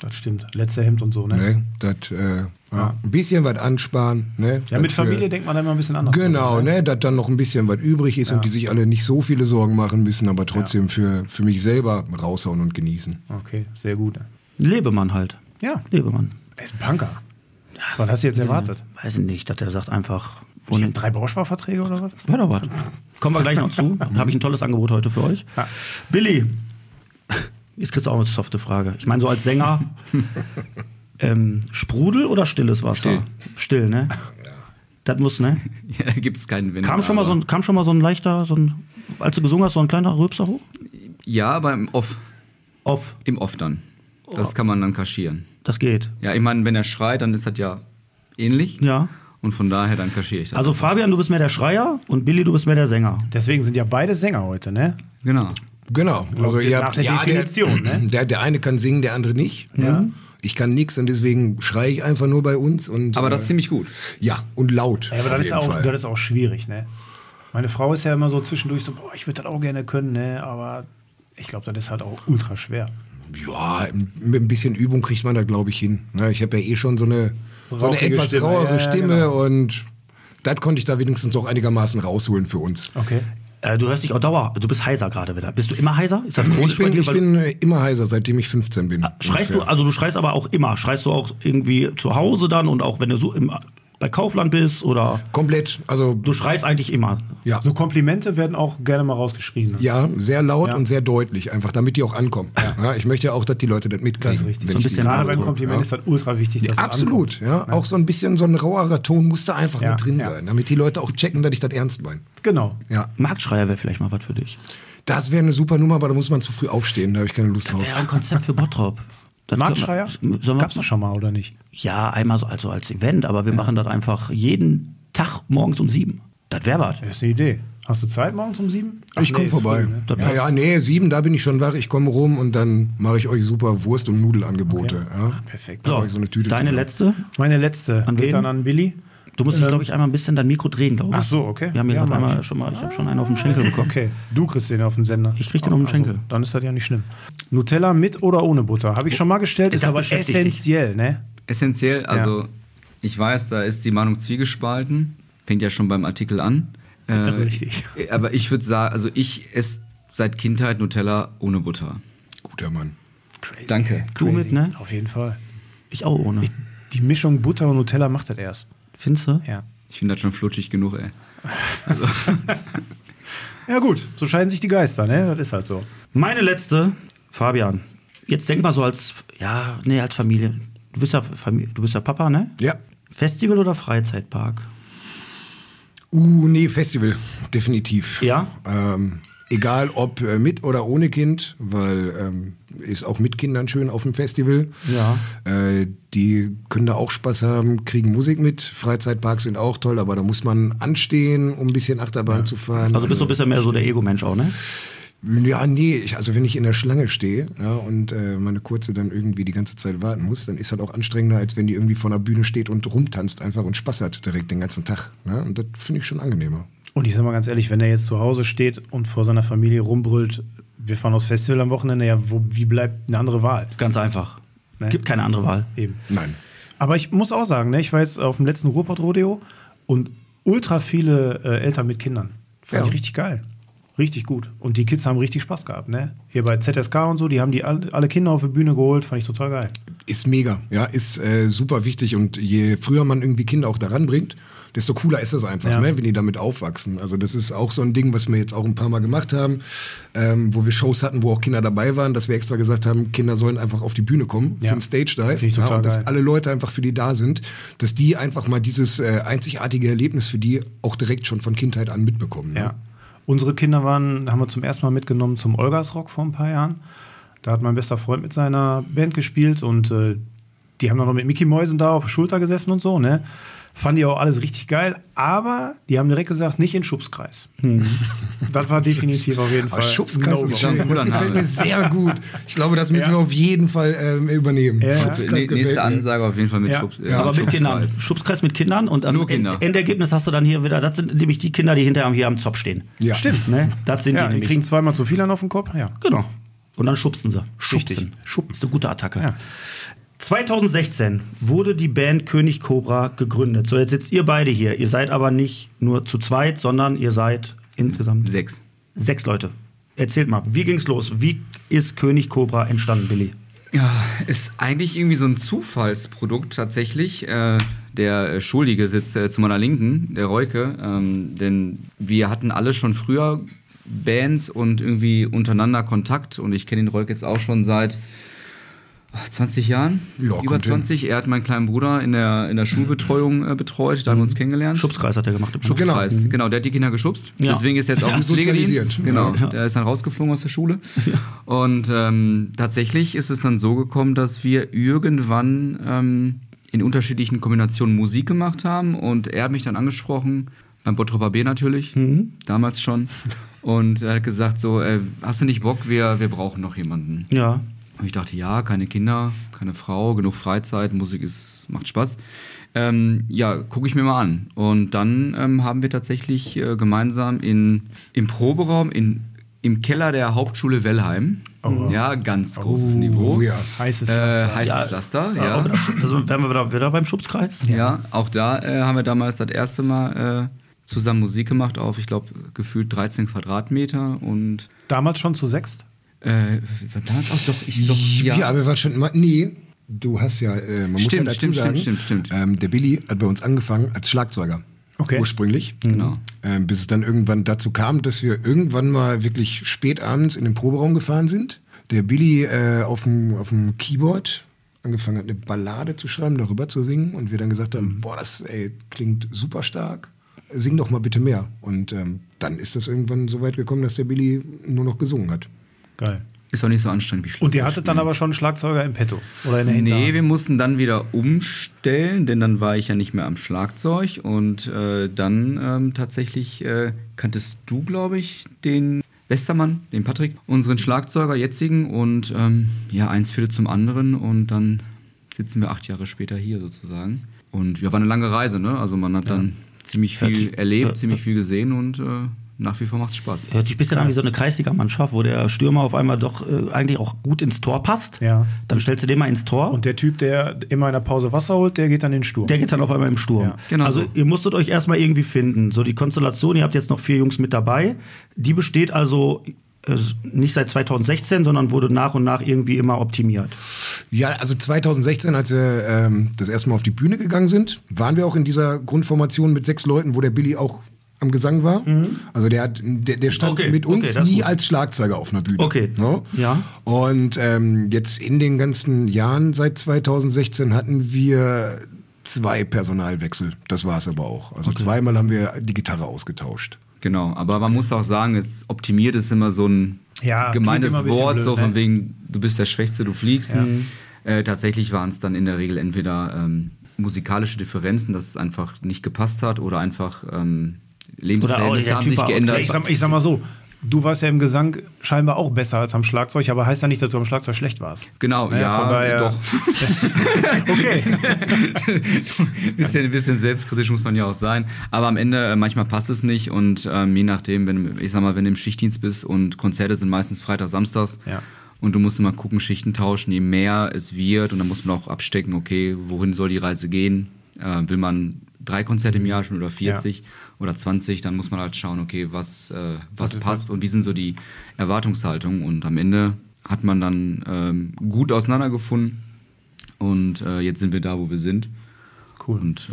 Das stimmt. Letzter Hemd und so, ne? Ne? Das, äh, ja. Ein bisschen was ansparen. Ne? Ja, mit für- Familie denkt man da immer ein bisschen anders. Genau, drüber, ne, dass dann noch ein bisschen was übrig ist und die sich alle nicht so viele Sorgen machen müssen, aber trotzdem für, für mich selber raushauen und genießen. Okay, sehr gut. Lebemann halt. Ja, Lebemann. er ist ein Punker. Was hast du jetzt erwartet? Weiß ich nicht, dass er sagt einfach, wo Und ne, drei Bausparverträge oder was? Hör doch was. *laughs* Kommen wir gleich noch zu. Dann habe ich ein tolles Angebot heute für euch. Ja. Billy, jetzt kriegst du auch eine softe Frage. Ich meine, so als Sänger, *laughs* ähm, Sprudel oder stilles Wasser? Still. Still, ne? Das muss, ne? *laughs* Ja, da gibt es keinen Wenn. Kam schon, mal so ein, kam schon mal so ein leichter, so ein, als du gesungen hast, so ein kleiner Rülpser hoch? Ja, aber im Off. Off. Im Off dann. Das kann man dann kaschieren. Das geht. Ja, ich meine, wenn er schreit, dann ist das ja ähnlich. Ja. Und von daher, dann kaschiere ich das. Also Fabian, du bist mehr der Schreier und Billy, du bist mehr der Sänger. Deswegen sind ja beide Sänger heute, ne? genau. Genau. Also ihr nach habt, der ja, Definition, der, ne? *clears throat* der, der eine kann singen, der andere nicht. Ja. Ich kann nichts und deswegen schreie ich einfach nur bei uns. Und, Aber das ist äh, ziemlich gut. Ja, und laut. Ja, aber das ist, auch, Fall. das ist auch schwierig, ne? Meine Frau ist ja immer so zwischendurch so, boah, ich würde das auch gerne können, ne? Aber ich glaube, das ist halt auch ultra schwer. Ja, mit ein bisschen Übung kriegt man da, glaube ich, hin. Ne, ich habe ja eh schon so eine, so eine etwas Stimme, rauere ja, ja, Stimme genau. und das konnte ich da wenigstens auch einigermaßen rausholen für uns. Okay. Äh, du hörst dich auch dauer, du bist heiser gerade wieder. Bist du immer heiser? Ist das chronisch Ich bin, ich bin äh, immer heiser, seitdem ich 15 bin. Schreist du, ungefähr. also du schreist aber auch immer. Schreist du auch irgendwie zu Hause dann und auch wenn du so im, bei Kaufland bist oder Komplett, also du schreist eigentlich immer. ja. So Komplimente werden auch gerne mal rausgeschrieben. Ne? Ja, sehr laut Ja. und sehr deutlich, einfach damit die auch ankommen. Ja. ich möchte ja auch, dass die Leute das mitkriegen. Das ist richtig. wenn So ein bisschen Gerade beim Kompliment ja. ist das ultra wichtig, dass Ja, absolut, ja. Auch so ein bisschen so ein rauerer Ton muss da einfach Ja, mit drin ja. sein, damit die Leute auch checken, dass ich das ernst meine. Genau. Ja. Marktschreier wäre vielleicht mal was für dich. Das wäre eine super Nummer, aber da muss man zu früh aufstehen, da habe ich keine Lust drauf. Wäre ein Konzept für Bottrop. Das Marktschreier? wir, Gab's doch schon mal, oder nicht? Ja, einmal so also als Event, aber wir machen das einfach jeden Tag morgens um sieben. Das wäre was. Das ist eine Idee. Hast du Zeit morgens um sieben? Ach, Ich komme nee, ist vorbei. früh, ne? Das Ja, ja, nee, sieben, da bin ich schon wach. Ich komme rum und dann mache ich euch super Wurst- und Nudelangebote. Ja. Perfekt. Da mache ich so eine Tüte Deine zusammen. letzte? Meine letzte. An Geht wen? dann an Billy. Du musst dich, glaube ich, einmal ein bisschen dein Mikro drehen, glaube ich. Ach so, okay. Wir haben Ja, einmal ich. schon mal, ich habe schon einen auf den Schenkel bekommen. Okay, du kriegst den auf dem Sender. Ich krieg den auf den Also, Schenkel. Dann ist das ja nicht schlimm. Nutella mit oder ohne Butter? Habe ich schon mal gestellt, ist aber essentiell, ne? Essentiell, also ich weiß, da ist die Meinung zwiegespalten. Fängt ja schon beim Artikel an. Äh, Richtig. Aber ich würde sagen, also ich esse seit Kindheit Nutella ohne Butter. Guter Mann. Crazy. Danke. Du mit, ne? Auf jeden Fall. Ich auch ohne. Die Mischung Butter und Nutella macht das erst. Findest du? Ja. Ich finde das schon flutschig genug, ey. *laughs* Ja gut, so scheiden sich die Geister, ne? Das ist halt so. Meine letzte, Fabian. Jetzt denk mal so als, ja, nee, als Familie. Du bist ja, Familie, du bist ja Papa, ne? Ja. Festival oder Freizeitpark? Uh, nee, Festival, definitiv. Ja? Ähm, egal ob äh, mit oder ohne Kind, weil ähm, ist auch mit Kindern schön auf dem Festival. Ja. Äh, die können da auch Spaß haben, kriegen Musik mit. Freizeitparks sind auch toll, aber da muss man anstehen, um ein bisschen Achterbahn zu fahren. Also bist du ein bisschen mehr so der Ego-Mensch auch, ne? Ja, nee, ich, also wenn ich in der Schlange stehe ja, und äh, meine Kurze dann irgendwie die ganze Zeit warten muss, dann ist das auch anstrengender, als wenn die irgendwie vor der Bühne steht und rumtanzt einfach und Spaß hat direkt den ganzen Tag. Ne? Und das finde ich schon angenehmer. Und ich sag mal ganz ehrlich, wenn er jetzt zu Hause steht und vor seiner Familie rumbrüllt, wir fahren aufs Festival am Wochenende, ja, wo, wie bleibt eine andere Wahl? Ganz einfach. Ne? Gibt keine andere Wahl. Eben. Nein. Aber ich muss auch sagen, ne, ich war jetzt auf dem letzten Ruhrpott-Rodeo und ultra viele äh, Eltern mit Kindern. Fand Ja. ich richtig geil. Richtig gut. Und die Kids haben richtig Spaß gehabt, ne? Hier bei ZSK und so, die haben die alle, alle Kinder auf die Bühne geholt, fand ich total geil. Ist mega, ja, ist äh, super wichtig und je früher man irgendwie Kinder auch daran bringt, desto cooler ist das einfach, Ja. ne, wenn die damit aufwachsen. Also das ist auch so ein Ding, was wir jetzt auch ein paar Mal gemacht haben, ähm, wo wir Shows hatten, wo auch Kinder dabei waren, dass wir extra gesagt haben, Kinder sollen einfach auf die Bühne kommen Ja. für einen Stage Dive ja, und dass geil. alle Leute einfach für die da sind, dass die einfach mal dieses äh, einzigartige Erlebnis für die auch direkt schon von Kindheit an mitbekommen. Ne? Ja. Unsere Kinder waren, haben wir zum ersten Mal mitgenommen zum Olgasrock vor ein paar Jahren. Da hat mein bester Freund mit seiner Band gespielt und äh, die haben dann noch mit Mickey Mäusen da auf der Schulter gesessen und so, ne? Fand die auch alles richtig geil, aber die haben direkt gesagt, nicht in Schubskreis. Das war definitiv auf jeden Aber Fall. Schubskreis No ist go. schön, das cooler gefällt Name. mir sehr gut. Ich glaube, das müssen Ja. wir auf jeden Fall ähm, übernehmen. Ja. Schubskreis nächste mir. Ansage auf jeden Fall mit Ja. Schubs. Ja. Aber mit Schubskreis. Kindern. Schubskreis mit Kindern und am Nur Kinder. End- Endergebnis hast du dann hier wieder, das sind nämlich die Kinder, die hinterher hier am Zopf stehen. Ja. Stimmt. Ne? Das sind Ja, die die kriegen zweimal zu viel an auf den Kopf. Ja. Genau. Und dann schubsen sie. Schubsen. Richtig. Schubsen. Ist eine gute Attacke. Ja. 2016 wurde die Band König Cobra gegründet. So, jetzt sitzt ihr beide hier. Ihr seid aber nicht nur zu zweit, sondern ihr seid insgesamt Sechs. sechs Leute. Erzählt mal, wie ging's los? Wie ist König Cobra entstanden, Billy? Ja, ist eigentlich irgendwie so ein Zufallsprodukt tatsächlich. Äh, der Schuldige sitzt äh, zu meiner Linken, der Reuke. Ähm, denn wir hatten alle schon früher Bands und irgendwie untereinander Kontakt. Und ich kenne den Reuke jetzt auch schon seit ach, 20 Jahren. Ja, Über kommt hin. 20. Er hat meinen kleinen Bruder in der, in der Schulbetreuung äh, betreut. Da haben wir uns kennengelernt. Schubskreis hat er gemacht. im Schubskreis, genau. der hat die Kinder geschubst. Ja. Deswegen ist er jetzt auch im Pflegedienst. sozialisiert. Genau, Ja. der ist dann rausgeflogen aus der Schule. Und ähm, tatsächlich ist es dann so gekommen, dass wir irgendwann ähm, in unterschiedlichen Kombinationen Musik gemacht haben. Und er hat mich dann angesprochen, beim Bottroper B natürlich, damals schon. Und er hat gesagt so, äh, hast du nicht Bock, wir, wir brauchen noch jemanden. Ja. Und ich dachte, ja, keine Kinder, keine Frau, genug Freizeit, Musik ist, macht Spaß. Ähm, ja, gucke ich mir mal an. Und dann ähm, haben wir tatsächlich äh, gemeinsam in, im Proberaum in, im Keller der Hauptschule Wellheim, ja, ganz großes Niveau, Oh ja. Heißes äh, Pflaster. heißes Ja. Pflaster, Ja. ja. Also wären wir wieder, wieder beim Schubskreis? Ja, auch da äh, haben wir damals das erste Mal äh, zusammen Musik gemacht auf, ich glaube, gefühlt 13 Quadratmeter und Damals schon zu sechst? äh, damals auch doch, ich glaub, Ja, ja, aber wir waren schon mal. Nee, du hast ja, äh, man muss ja Stimmt, dazu stimmt, sagen, stimmt, stimmt, stimmt. Ähm, der Billy hat bei uns angefangen als Schlagzeuger. Okay. Ursprünglich. genau. Ähm, bis es dann irgendwann dazu kam, dass wir irgendwann mal wirklich spät abends in den Proberaum gefahren sind. Der Billy äh, auf dem auf dem Keyboard angefangen hat, eine Ballade zu schreiben, darüber zu singen und wir dann gesagt haben, boah, das ey, klingt super stark. Sing doch mal bitte mehr. Und ähm, dann ist das irgendwann so weit gekommen, dass der Billy nur noch gesungen hat. Geil. Ist auch nicht so anstrengend wie Und ihr Schlagzeug hattet dann aber schon einen Schlagzeuger im Petto? Oder in der Hinterhand? Nee, wir mussten dann wieder umstellen, denn dann war ich ja nicht mehr am Schlagzeug und äh, dann ähm, tatsächlich äh, kanntest du, glaube ich, den Westermann, den Patrick, unseren Schlagzeuger, jetzigen und ähm, ja, eins führte zum anderen und dann sitzen wir acht Jahre später hier sozusagen. Und ja, war eine lange Reise, ne? Also man hat dann ziemlich viel Hört- erlebt, äh, ziemlich viel gesehen und äh, nach wie vor macht es Spaß. Hört sich ein bisschen an wie so eine Kreisliga-Mannschaft, wo der Stürmer auf einmal doch äh, eigentlich auch gut ins Tor passt. Ja. Dann stellst du den mal ins Tor Und der Typ, der immer in der Pause Wasser holt, der geht dann in den Sturm. der geht dann auf einmal im Sturm. Ja. Genau also so. ihr musstet euch erstmal irgendwie finden. So die Konstellation, ihr habt jetzt noch vier Jungs mit dabei. Die besteht also nicht seit 2016, sondern wurde nach und nach irgendwie immer optimiert. Ja, also 2016, als wir ähm, das erste Mal auf die Bühne gegangen sind, waren wir auch in dieser Grundformation mit sechs Leuten, wo der Billy auch am Gesang war. Also der, hat, der, der stand Okay, mit okay, uns ist nie als Schlagzeuger auf einer Bühne. Okay. Ne? Ja. Und ähm, jetzt in den ganzen Jahren seit 2016 hatten wir zwei Personalwechsel. Das war es aber auch. Also zweimal haben wir die Gitarre ausgetauscht. Genau, aber man muss auch sagen, es optimiert ist immer so ein Ja, gemeines ein Wort, blöd, so ne? von wegen, du bist der Schwächste, du fliegst. Äh, tatsächlich waren es dann in der Regel entweder ähm, musikalische Differenzen, dass es einfach nicht gepasst hat oder einfach ähm, Lebensverhältnisse haben sich geändert. ich, sag, ich sag mal so, du warst ja im Gesang scheinbar auch besser als am Schlagzeug, aber heißt ja nicht, dass du am Schlagzeug schlecht warst. Genau, Ja, ja, daher- doch. *laughs* Okay. *laughs* bisschen, bisschen selbstkritisch muss man ja auch sein. Aber am Ende, äh, manchmal passt es nicht und ähm, je nachdem, wenn, ich sag mal, wenn du im Schichtdienst bist und Konzerte sind meistens Freitag, Samstags Ja. und du musst immer gucken, Schichten tauschen, je mehr es wird und dann muss man auch abstecken, okay, wohin soll die Reise gehen? Äh, will man drei Konzerte im Jahr schon oder 40 oder 20, dann muss man halt schauen, okay, was, äh, was passt und wie sind so die Erwartungshaltungen und am Ende hat man dann ähm, gut auseinandergefunden und äh, jetzt sind wir da, wo wir sind. Cool. Und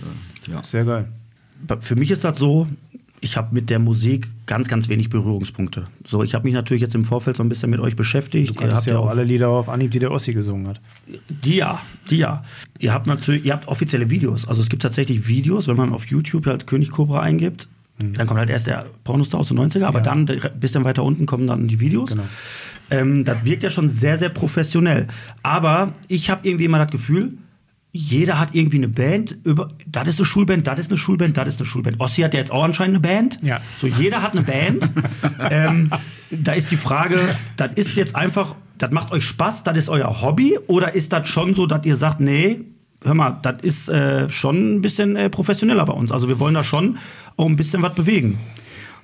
äh, ja. Sehr geil. Für mich ist das so, ich habe mit der Musik ganz, ganz wenig Berührungspunkte. So, ich habe mich natürlich jetzt im Vorfeld so ein bisschen mit euch beschäftigt. Du hattest ja auch alle Lieder auf Anhieb, die der Ossi gesungen hat. Die ja, die ja. Ihr habt natürlich, ihr habt offizielle Videos. Also es gibt tatsächlich Videos, wenn man auf YouTube halt König Cobra eingibt, dann kommt halt erst der Pornostar aus den 90er, aber Mhm. Ja. dann ein bisschen weiter unten kommen dann die Videos. Genau. Ähm, das wirkt ja schon sehr, sehr professionell. Aber ich habe irgendwie immer das Gefühl, jeder hat irgendwie eine Band. Über, das ist eine Schulband, das ist eine Schulband, das ist eine Schulband. Ossi hat ja jetzt auch anscheinend eine Band. Ja. So, jeder hat eine Band. *laughs* ähm, da ist die Frage, das ist jetzt einfach, das macht euch Spaß, das ist euer Hobby? Oder ist das schon so, dass ihr sagt, nee, hör mal, das ist äh, schon ein bisschen äh, professioneller bei uns. Also wir wollen da schon auch ein bisschen was bewegen.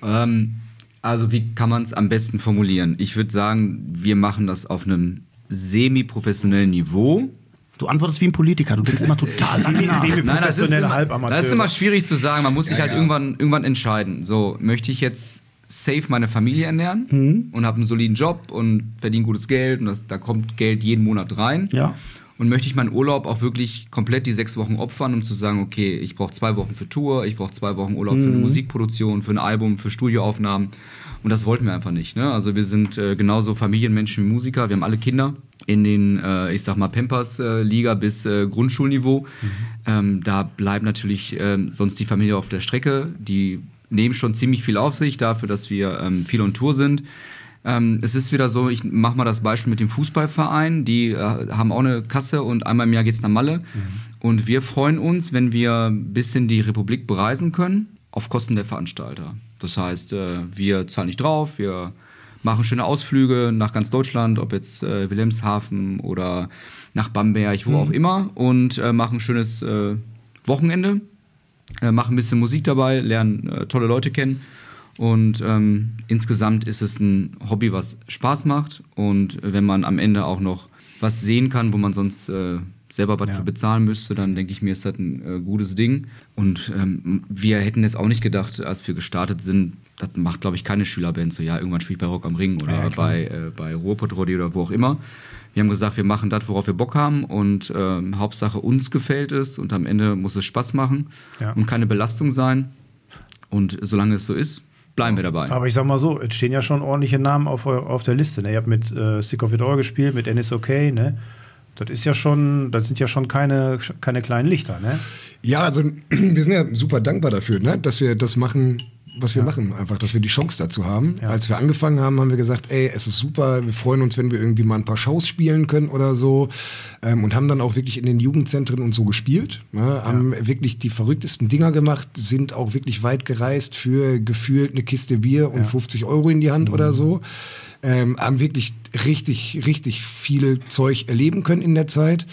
Ähm, Also wie kann man es am besten formulieren? Ich würde sagen, wir machen das auf einem semi-professionellen Niveau. Du antwortest wie ein Politiker, du denkst immer total *laughs* nach. Nein, das ist, Professionelle immer, das ist immer schwierig zu sagen. Man muss sich Ja, halt ja. Irgendwann, irgendwann entscheiden. So, möchte ich jetzt safe meine Familie ernähren Mhm. und habe einen soliden Job und verdiene gutes Geld und das, da kommt Geld jeden Monat rein. Ja. Und möchte ich meinen Urlaub auch wirklich komplett die sechs Wochen opfern, um zu sagen, okay, ich brauche zwei Wochen für Tour, ich brauche zwei Wochen Urlaub für eine Musikproduktion, für ein Album, für Studioaufnahmen. Und das wollten wir einfach nicht. Ne? Also wir sind äh, genauso Familienmenschen wie Musiker. Wir haben alle Kinder in den, äh, ich sag mal, Pampers-Liga bis äh, Grundschulniveau. Ähm, da bleibt natürlich ähm, sonst die Familie auf der Strecke. Die nehmen schon ziemlich viel auf sich dafür, dass wir ähm, viel on Tour sind. Ähm, es ist wieder so, ich mache mal das Beispiel mit dem Fußballverein. Die äh, haben auch eine Kasse und einmal im Jahr geht's nach Malle. Und wir freuen uns, wenn wir ein bisschen die Republik bereisen können, auf Kosten der Veranstalter. Das heißt, äh, wir zahlen nicht drauf, wir machen schöne Ausflüge nach ganz Deutschland, ob jetzt äh, Wilhelmshaven oder nach Bamberg, wo auch immer, und äh, machen ein schönes äh, Wochenende, äh, machen ein bisschen Musik dabei, lernen äh, tolle Leute kennen. Und ähm, insgesamt ist es ein Hobby, was Spaß macht. Und wenn man am Ende auch noch was sehen kann, wo man sonst selber was für bezahlen müsste, dann denke ich mir, ist das ein äh, gutes Ding. Und ähm, wir hätten jetzt auch nicht gedacht, als wir gestartet sind, das macht, glaube ich, keine Schülerband so, ja, irgendwann spielt bei Rock am Ring oder bei, äh, bei Ruhrpott-Rodeo oder wo auch immer. Wir haben gesagt, wir machen das, worauf wir Bock haben und ähm, Hauptsache uns gefällt es und am Ende muss es Spaß machen Ja. und keine Belastung sein. Und solange es so ist, bleiben wir dabei. Aber ich sag mal so, es stehen ja schon ordentliche Namen auf, auf der Liste. Ne? Ihr habt mit äh, Sick of It All gespielt, mit NSOK, ne? Das ist ja schon, das sind ja schon keine, keine kleinen Lichter, ne? Ja, also *clears throat* wir sind ja super dankbar dafür, ne? dass wir das machen, was wir machen. Einfach, dass wir die Chance dazu haben. Als wir angefangen haben, haben wir gesagt, ey, es ist super, wir freuen uns, wenn wir irgendwie mal ein paar Shows spielen können oder so. Ähm, und haben dann auch wirklich in den Jugendzentren und so gespielt. Ne? Haben wirklich die verrücktesten Dinger gemacht, sind auch wirklich weit gereist für gefühlt eine Kiste Bier und 50 Euro in die Hand oder so. Ähm, haben wirklich richtig, richtig viel Zeug erleben können in der Zeit.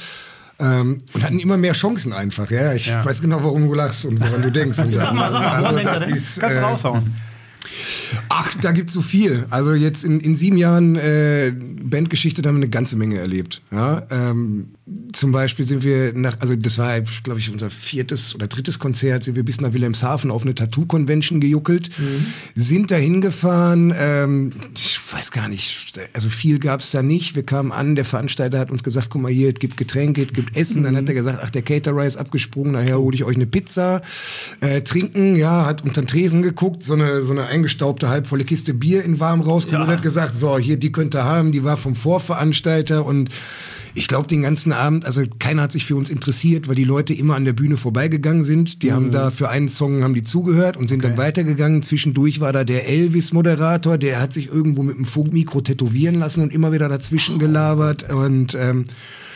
Ähm, und hatten immer mehr Chancen einfach. Ja, ich Ja. weiß genau, warum du lachst und woran du denkst. Und, *laughs* Sag mal, sag mal, woran denkt er denn? ist, Kannst du äh, raushauen. Ach, da gibt's so viel. Also jetzt in, in sieben Jahren äh, Bandgeschichte, da haben wir eine ganze Menge erlebt. Ja, ähm, zum Beispiel sind wir nach, also das war, glaube ich, unser viertes oder drittes Konzert, sind wir bis nach Wilhelmshaven auf eine Tattoo-Convention gejuckelt, sind da hingefahren, ähm, ich weiß gar nicht, also viel gab's da nicht. Wir kamen an, der Veranstalter hat uns gesagt, guck mal hier, es gibt Getränke, es gibt Essen. Dann hat er gesagt, ach, der Caterer ist abgesprungen, nachher hole ich euch eine Pizza. Äh, trinken, ja, hat unter den Tresen geguckt, so eine, so eine eingestaubte, halbvolle Kiste Bier in warm rausgeholt und hat gesagt, so, hier, die könnt ihr haben, die war vom Vorveranstalter und ich glaube, den ganzen Abend, also keiner hat sich für uns interessiert, weil die Leute immer an der Bühne vorbeigegangen sind. Die haben da für einen Song haben die zugehört und sind dann weitergegangen. Zwischendurch war da der Elvis-Moderator, der hat sich irgendwo mit dem Funkmikro tätowieren lassen und immer wieder dazwischen gelabert. Und ähm,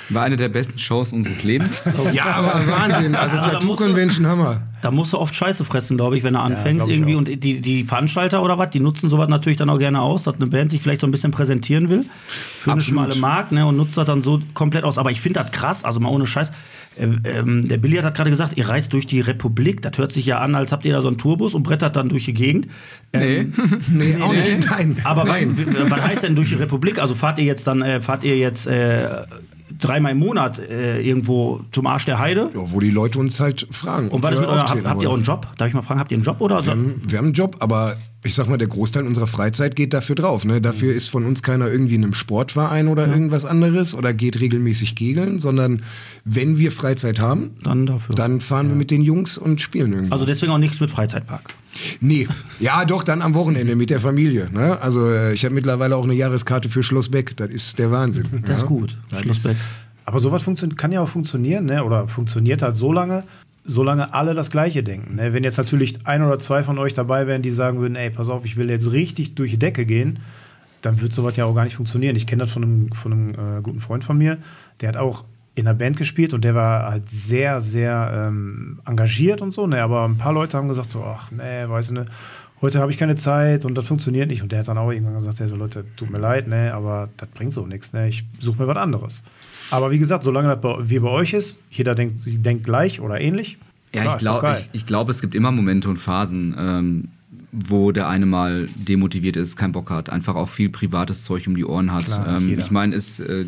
War eine der besten Shows unseres Lebens. *laughs* ja, aber Wahnsinn. Also da musst du- Tattoo-Convention Hammer. Da musst du oft Scheiße fressen, glaube ich, wenn du anfängst ich irgendwie. Und die, die Veranstalter oder was, die nutzen sowas natürlich dann auch gerne aus, dass eine Band sich vielleicht so ein bisschen präsentieren will für Absolut. eine schmale Markt ne, und nutzt das dann so komplett aus. Aber ich finde das krass, also mal ohne Scheiß. Äh, ähm, der Billy hat gerade gesagt, ihr reist durch die Republik. Das hört sich ja an, als habt ihr da so einen Tourbus und brettert dann durch die Gegend. Ähm, Nee, *laughs* auch nicht. Nein. aber Nein. Was, was heißt denn durch die Republik? Also fahrt ihr jetzt dann, äh, fahrt ihr jetzt äh, dreimal im Monat äh, irgendwo zum Arsch der Heide? Ja, wo die Leute uns halt fragen. Und was ist mit eurem, habt, habt ihr auch einen Job? Darf ich mal fragen, habt ihr einen Job oder? Wir haben, wir haben einen Job, aber ich sag mal, der Großteil unserer Freizeit geht dafür drauf. Ne? Dafür ist von uns keiner irgendwie in einem Sportverein oder irgendwas anderes oder geht regelmäßig kegeln, sondern wenn wir Freizeit haben, Dann dafür. dann fahren wir mit den Jungs und spielen irgendwie. Also deswegen auch nichts mit Freizeitpark. Nee, ja doch, dann am Wochenende mit der Familie. Ne? Also äh, ich habe mittlerweile auch eine Jahreskarte für Schloss Beck. Das ist der Wahnsinn. Das ja? ist gut. Schlossbeck. Aber sowas funktioniert, kann ja auch funktionieren, ne? oder funktioniert halt so lange, solange alle das Gleiche denken. Ne? Wenn jetzt natürlich ein oder zwei von euch dabei wären, die sagen würden, ey, pass auf, ich will jetzt richtig durch die Decke gehen, dann wird sowas ja auch gar nicht funktionieren. Ich kenne das von einem, von einem äh, guten Freund von mir, der hat auch in einer Band gespielt und der war halt sehr, sehr ähm, engagiert und so, ne? aber ein paar Leute haben gesagt so, ach nee, weißt du, ne, heute habe ich keine Zeit und das funktioniert nicht. Und der hat dann auch irgendwann gesagt, ja, so Leute, tut mir leid, ne, aber das bringt so nichts, ne, ich suche mir was anderes. Aber wie gesagt, solange das bei, wie bei euch ist, jeder denkt, denkt gleich oder ähnlich. Ja, klar, ich glaube, ich, ich glaub, es gibt immer Momente und Phasen. Ähm, wo der eine mal demotiviert ist, keinen Bock hat, einfach auch viel privates Zeug um die Ohren hat. Klar, ähm, ich meine, es, äh,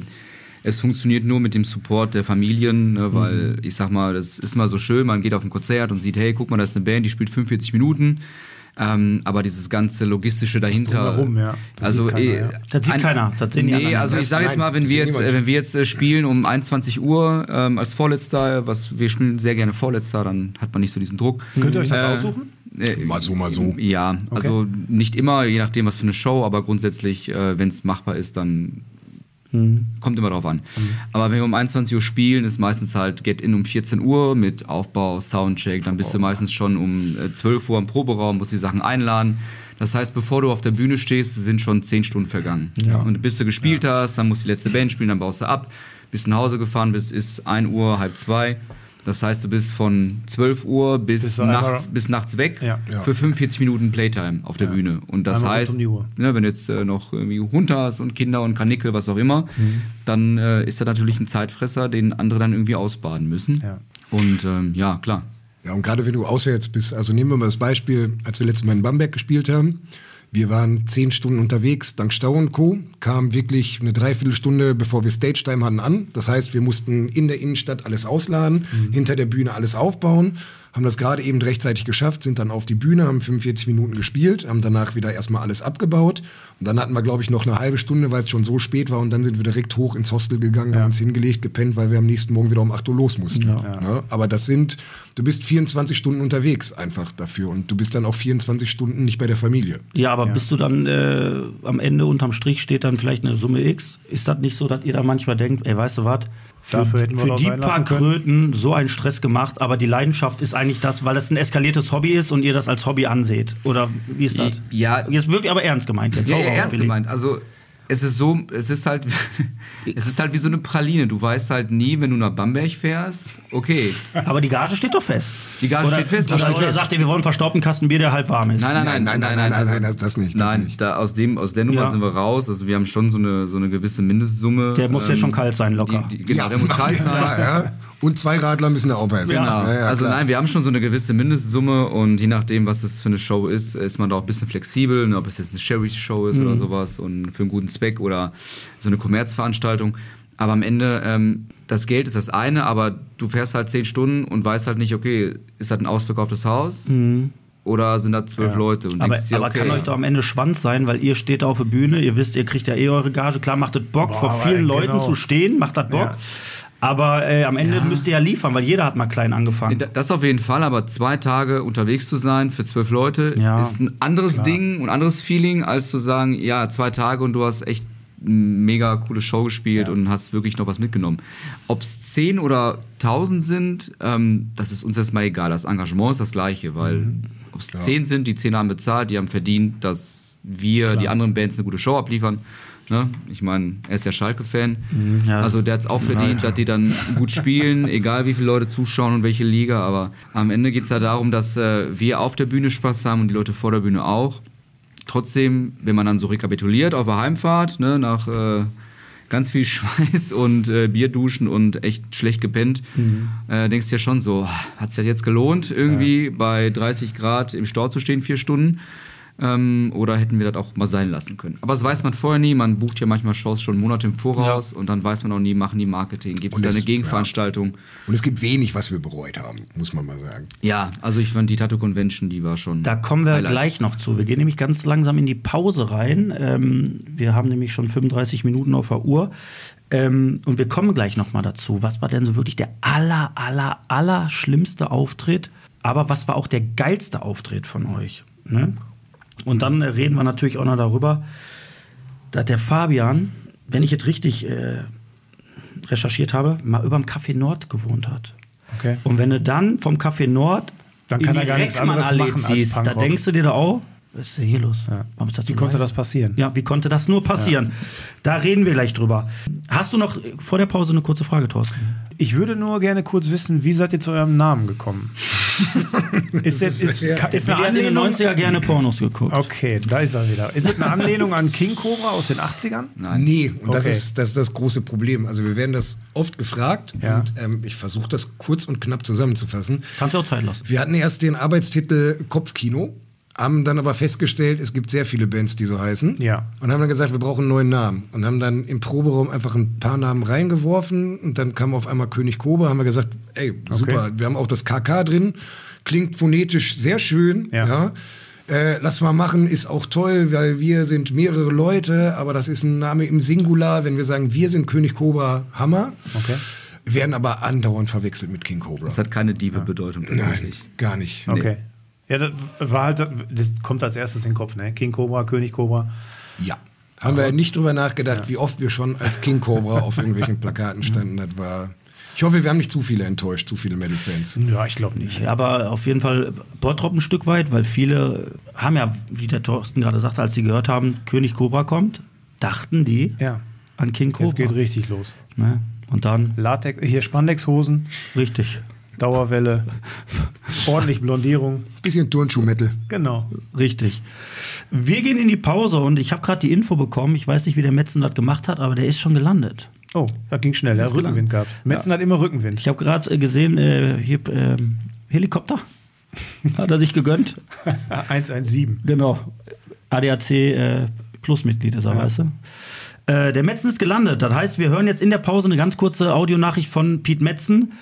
es funktioniert nur mit dem Support der Familien, ne, weil ich sag mal, das ist mal so schön, man geht auf ein Konzert und sieht, hey, guck mal, da ist eine Band, die spielt 45 Minuten. Ähm, aber dieses ganze Logistische dahinter. drumherum, ja. Das also, sieht keiner, eh, ja. Das sieht keiner, das sehen die Nee, also ich sage jetzt mal, wenn wir jetzt, äh, wenn wir jetzt äh, spielen um 21 Uhr ähm, als Vorletzter, was wir spielen sehr gerne Vorletzter, dann hat man nicht so diesen Druck. Könnt ihr euch das Äh, aussuchen? Äh, Mal so, mal so. Ja, also nicht immer, je nachdem, was für eine Show, aber grundsätzlich, äh, wenn es machbar ist, dann kommt immer drauf an. Aber wenn wir um 21 Uhr spielen, ist meistens halt Get-In um 14 Uhr mit Aufbau, Soundcheck, dann bist du meistens schon um äh, 12 Uhr im Proberaum, musst die Sachen einladen. Das heißt, bevor du auf der Bühne stehst, sind schon 10 Stunden vergangen. Und bis du gespielt hast, dann musst du die letzte Band spielen, dann baust du ab, bis nach Hause gefahren bist, ist 1 Uhr, halb 2. Das heißt, du bist von 12 Uhr bis, nachts, bis nachts weg Ja. Ja. für 45 Minuten Playtime auf der Bühne. Und das Einmal heißt, um ne, wenn du jetzt äh, noch irgendwie Hund hast und Kinder und Kanickel, was auch immer, Mhm. dann äh, ist da natürlich ein Zeitfresser, den andere dann irgendwie ausbaden müssen. Ja. Und ähm, ja, klar. Ja, und gerade wenn du auswärts bist, also nehmen wir mal das Beispiel, als wir letztes Mal in Bamberg gespielt haben. Wir waren zehn Stunden unterwegs, dank Stau und Co. kam wirklich eine Dreiviertelstunde, bevor wir Stage-Time hatten, an. Das heißt, wir mussten in der Innenstadt alles ausladen, hinter der Bühne alles aufbauen, haben das gerade eben rechtzeitig geschafft, sind dann auf die Bühne, haben 45 Minuten gespielt, haben danach wieder erstmal alles abgebaut. Und dann hatten wir, glaube ich, noch eine halbe Stunde, weil es schon so spät war. Und dann sind wir direkt hoch ins Hostel gegangen, haben uns hingelegt, gepennt, weil wir am nächsten Morgen wieder um 8 Uhr los mussten. Ja, aber das sind, du bist 24 Stunden unterwegs einfach dafür. Und du bist dann auch 24 Stunden nicht bei der Familie. Ja, aber bist du dann äh, am Ende unterm Strich steht dann vielleicht eine Summe X? Ist das nicht so, dass ihr da manchmal denkt, ey, weißt du was? Für, Dafür hätten wir für die paar. Kröten so einen Stress gemacht, aber die Leidenschaft ist eigentlich das, weil es ein eskaliertes Hobby ist und ihr das als Hobby anseht. Oder wie ist das? Ja. Jetzt wirklich aber ernst gemeint. Jetzt Ja, ja, ernst gemeint. Also es ist so, es ist halt, *laughs* es ist halt wie so eine Praline. Du weißt halt nie, wenn du nach Bamberg fährst, okay. Aber die Gage steht doch fest. Die Gage oder, steht fest, Oder, steht oder fest. sagt ihr, wir wollen einen verstaubten Kasten Bier, der halb warm ist. Nein, nein, nein, nein, nein, nein, nein, das- das nicht, das nein, nicht. Da, aus, dem, aus der Nummer Ja. sind wir raus. Also wir haben schon so eine, so eine gewisse Mindestsumme. Ähm, Der muss ja schon kalt sein, locker. Die, die, genau, der muss *laughs* kalt sein. Fall, ja. Und zwei Radler müssen da auch bei sein. Genau. Ja, ja, also nein, wir haben schon so eine gewisse Mindestsumme und je nachdem, was das für eine Show ist, ist man da auch ein bisschen flexibel, ne, ob es jetzt eine Charity-Show ist Mhm. oder sowas und für einen guten Zweck oder so eine Kommerzveranstaltung. Aber am Ende, ähm, das Geld ist das eine, aber du fährst halt zehn Stunden und weißt halt nicht, okay, ist das ein ausverkauftes Haus oder sind da zwölf Leute? Und. Aber, dir, aber okay, kann euch doch am Ende Schwanz sein, weil ihr steht da auf der Bühne, ihr wisst, ihr kriegt ja eh eure Gage. Klar, macht das Bock, Boah, vor vielen genau. Leuten zu stehen, macht das Bock. Ja. Aber äh, am Ende müsst ihr ja liefern, weil jeder hat mal klein angefangen. Da- Das auf jeden Fall, aber zwei Tage unterwegs zu sein für zwölf Leute Ja, ist ein anderes Ding und ein anderes Feeling, als zu sagen, ja, zwei Tage und du hast echt eine mega coole Show gespielt und hast wirklich noch was mitgenommen. Ob es zehn oder tausend sind, ähm, das ist uns erstmal egal. Das Engagement ist das gleiche, weil Mhm. Ob es zehn sind, die zehn haben bezahlt, die haben verdient, dass wir, die anderen Bands, eine gute Show abliefern. Ne? Ich meine, er ist ja Schalke-Fan. Mhm, ja. Also der hat es auch verdient, dass die dann gut spielen, *laughs* egal wie viele Leute zuschauen und welche Liga. Aber am Ende geht es ja darum, dass äh, wir auf der Bühne Spaß haben und die Leute vor der Bühne auch. Trotzdem, wenn man dann so rekapituliert auf der Heimfahrt, ne, nach äh, ganz viel *laughs* Schweiß und äh, Bierduschen und echt schlecht gepennt, äh, denkst du ja schon so, hat es ja jetzt gelohnt, irgendwie bei 30 Grad im Stau zu stehen, vier Stunden? Ähm, oder hätten wir das auch mal sein lassen können? Aber das weiß man vorher nie. Man bucht ja manchmal Shows schon Monate im Voraus und dann weiß man auch nie, machen die Marketing, gibt es Und da eine Gegenveranstaltung? Und es gibt wenig, was wir bereut haben, muss man mal sagen. Ja. also ich fand die Tattoo Convention, die war schon. Da kommen wir Highlight. gleich noch zu. Wir gehen nämlich ganz langsam in die Pause rein. Ähm, wir haben nämlich schon 35 Minuten auf der Uhr. Ähm, und wir kommen gleich noch mal dazu. Was war denn so wirklich der aller, aller, aller schlimmste Auftritt? Aber was war auch der geilste Auftritt von euch? Ne? Und dann äh, reden wir natürlich auch noch darüber, dass der Fabian, wenn ich jetzt richtig äh, recherchiert habe, mal über dem Café Nord gewohnt hat. Okay. Und wenn du dann vom Café Nord Dann in kann die er gar nichts anderes machen als ziehst, da denkst du dir doch auch, was ist denn hier los? Das Wie so konnte das passieren? Ja, wie konnte das nur passieren? Da reden wir gleich drüber. Hast du noch vor der Pause eine kurze Frage, Thorsten? Ich würde nur gerne kurz wissen, wie seid ihr zu eurem Namen gekommen? *laughs* ist, das, ist, ist Wir eine in den Anlehnung? 90er gerne Pornos geguckt. Okay, da ist er wieder. Ist es eine Anlehnung an King Cobra aus den 80ern? Nee, und das, Okay. ist, das ist das große Problem. Also wir werden das oft gefragt Ja. und ähm, ich versuche das kurz und knapp zusammenzufassen. Kannst du auch Zeit lassen. Wir hatten erst den Arbeitstitel Kopfkino, haben dann aber festgestellt, es gibt sehr viele Bands, die so heißen. Ja. Und haben dann gesagt, wir brauchen einen neuen Namen. Und haben dann im Proberaum einfach ein paar Namen reingeworfen. Und dann kam auf einmal König Koba. Haben wir gesagt, ey, super, wir haben auch das KK drin. Klingt phonetisch sehr schön. Ja. ja. Äh, lass mal machen, ist auch toll, weil wir sind mehrere Leute, aber das ist ein Name im Singular. Wenn wir sagen, wir sind König Cobra, Hammer. Okay. Werden aber andauernd verwechselt mit King Cobra. Das hat keine diebe Bedeutung tatsächlich. Nein, gar nicht. Okay. Ja, das war halt, das kommt als erstes in den Kopf, ne? King Cobra, König Cobra. Ja. Haben wir nicht drüber nachgedacht, wie oft wir schon als King Cobra auf irgendwelchen *laughs* Plakaten standen. Das war. Ich hoffe, wir haben nicht zu viele enttäuscht, zu viele Metal-Fans. Ja, ich glaube nicht. Ja, aber auf jeden Fall Bottrop ein Stück weit, weil viele haben ja, wie der Thorsten gerade sagte, als sie gehört haben, König Cobra kommt, dachten die Ja. an King Cobra. Jetzt geht richtig los. Ne? Und dann, Latex, hier Spandexhosen, richtig, Dauerwelle, ordentlich Blondierung. Bisschen Turnschuh-Metal. Genau. richtig. Wir gehen in die Pause und ich habe gerade die Info bekommen, ich weiß nicht, wie der Metzen das gemacht hat, aber der ist schon gelandet. Oh, das ging schnell. Er hat. Rückenwind gehabt. Metzen hat immer Rückenwind. Ich habe gerade äh, gesehen, äh, hier, ähm, Helikopter *laughs* hat er sich gegönnt. *laughs* 117. Genau. ADAC äh, Plus-Mitglied ist er, weißt du? Äh, der Metzen ist gelandet. Das heißt, wir hören jetzt in der Pause eine ganz kurze Audionachricht von Piet Metzen.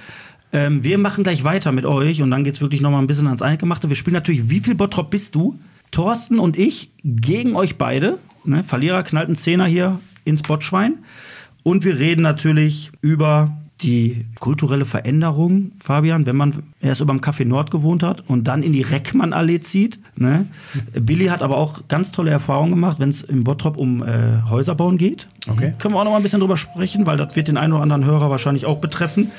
Ähm, wir machen gleich weiter mit euch und dann geht es wirklich nochmal ein bisschen ans Eingemachte. Wir spielen natürlich Wie viel Bottrop bist du? Thorsten und ich gegen euch beide. Ne? Verlierer knallt einen Zehner hier ins Botschwein. Und wir reden natürlich über die kulturelle Veränderung, Fabian, wenn man erst über dem Café Nord gewohnt hat und dann in die Reckmann-Allee zieht. Ne? Billy hat aber auch ganz tolle Erfahrungen gemacht, wenn es im Bottrop um äh, Häuser bauen geht. Okay. Können wir auch noch mal ein bisschen drüber sprechen, weil das wird den einen oder anderen Hörer wahrscheinlich auch betreffen.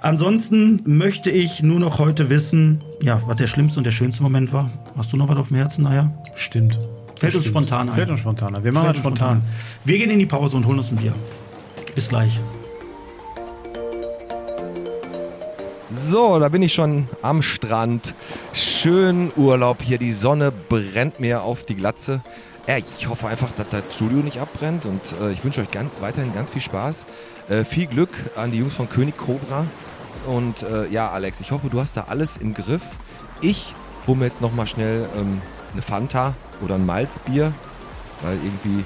Ansonsten möchte ich nur noch heute wissen, ja, was der schlimmste und der schönste Moment war. Hast du noch was auf dem Herzen? Naja, Stimmt. fällt uns Stimmt. spontan ein. Fällt uns spontan ein. Wir machen das uns spontan. Wir gehen in die Pause und holen uns ein Bier. Bis gleich. So, da bin ich schon am Strand. Schön Urlaub hier. Die Sonne brennt mir auf die Glatze. Ich hoffe einfach, dass das Studio nicht abbrennt und äh, ich wünsche euch ganz weiterhin ganz viel Spaß. Äh, viel Glück an die Jungs von König Cobra. Und äh, ja, Alex, ich hoffe, du hast da alles im Griff. Ich hole mir jetzt nochmal schnell ähm, eine Fanta oder ein Malzbier, weil irgendwie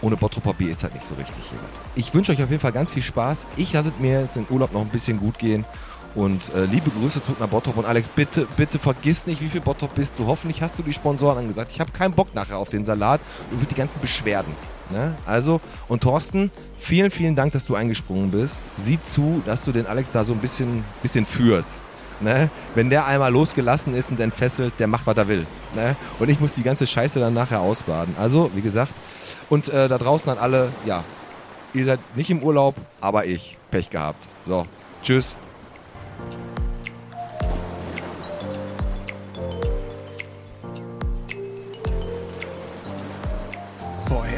ohne Bottroper Bier ist halt nicht so richtig was. Ich wünsche euch auf jeden Fall ganz viel Spaß. Ich lasse es mir jetzt im Urlaub noch ein bisschen gut gehen. Und äh, liebe Grüße zurück nach Bottrop. Und Alex, bitte, bitte vergiss nicht, wie viel Bottrop bist du. Hoffentlich hast du die Sponsoren angesagt. Ich habe keinen Bock nachher auf den Salat und die ganzen Beschwerden. Ne? Also, und Thorsten, vielen, vielen Dank, dass du eingesprungen bist. Sieh zu, dass du den Alex da so ein bisschen, bisschen führst. Ne? Wenn der einmal losgelassen ist und entfesselt, der macht, was er will. Ne? Und ich muss die ganze Scheiße dann nachher ausbaden. Also, wie gesagt, und äh, da draußen an alle, ja, ihr seid nicht im Urlaub, aber ich. Pech gehabt. So, tschüss.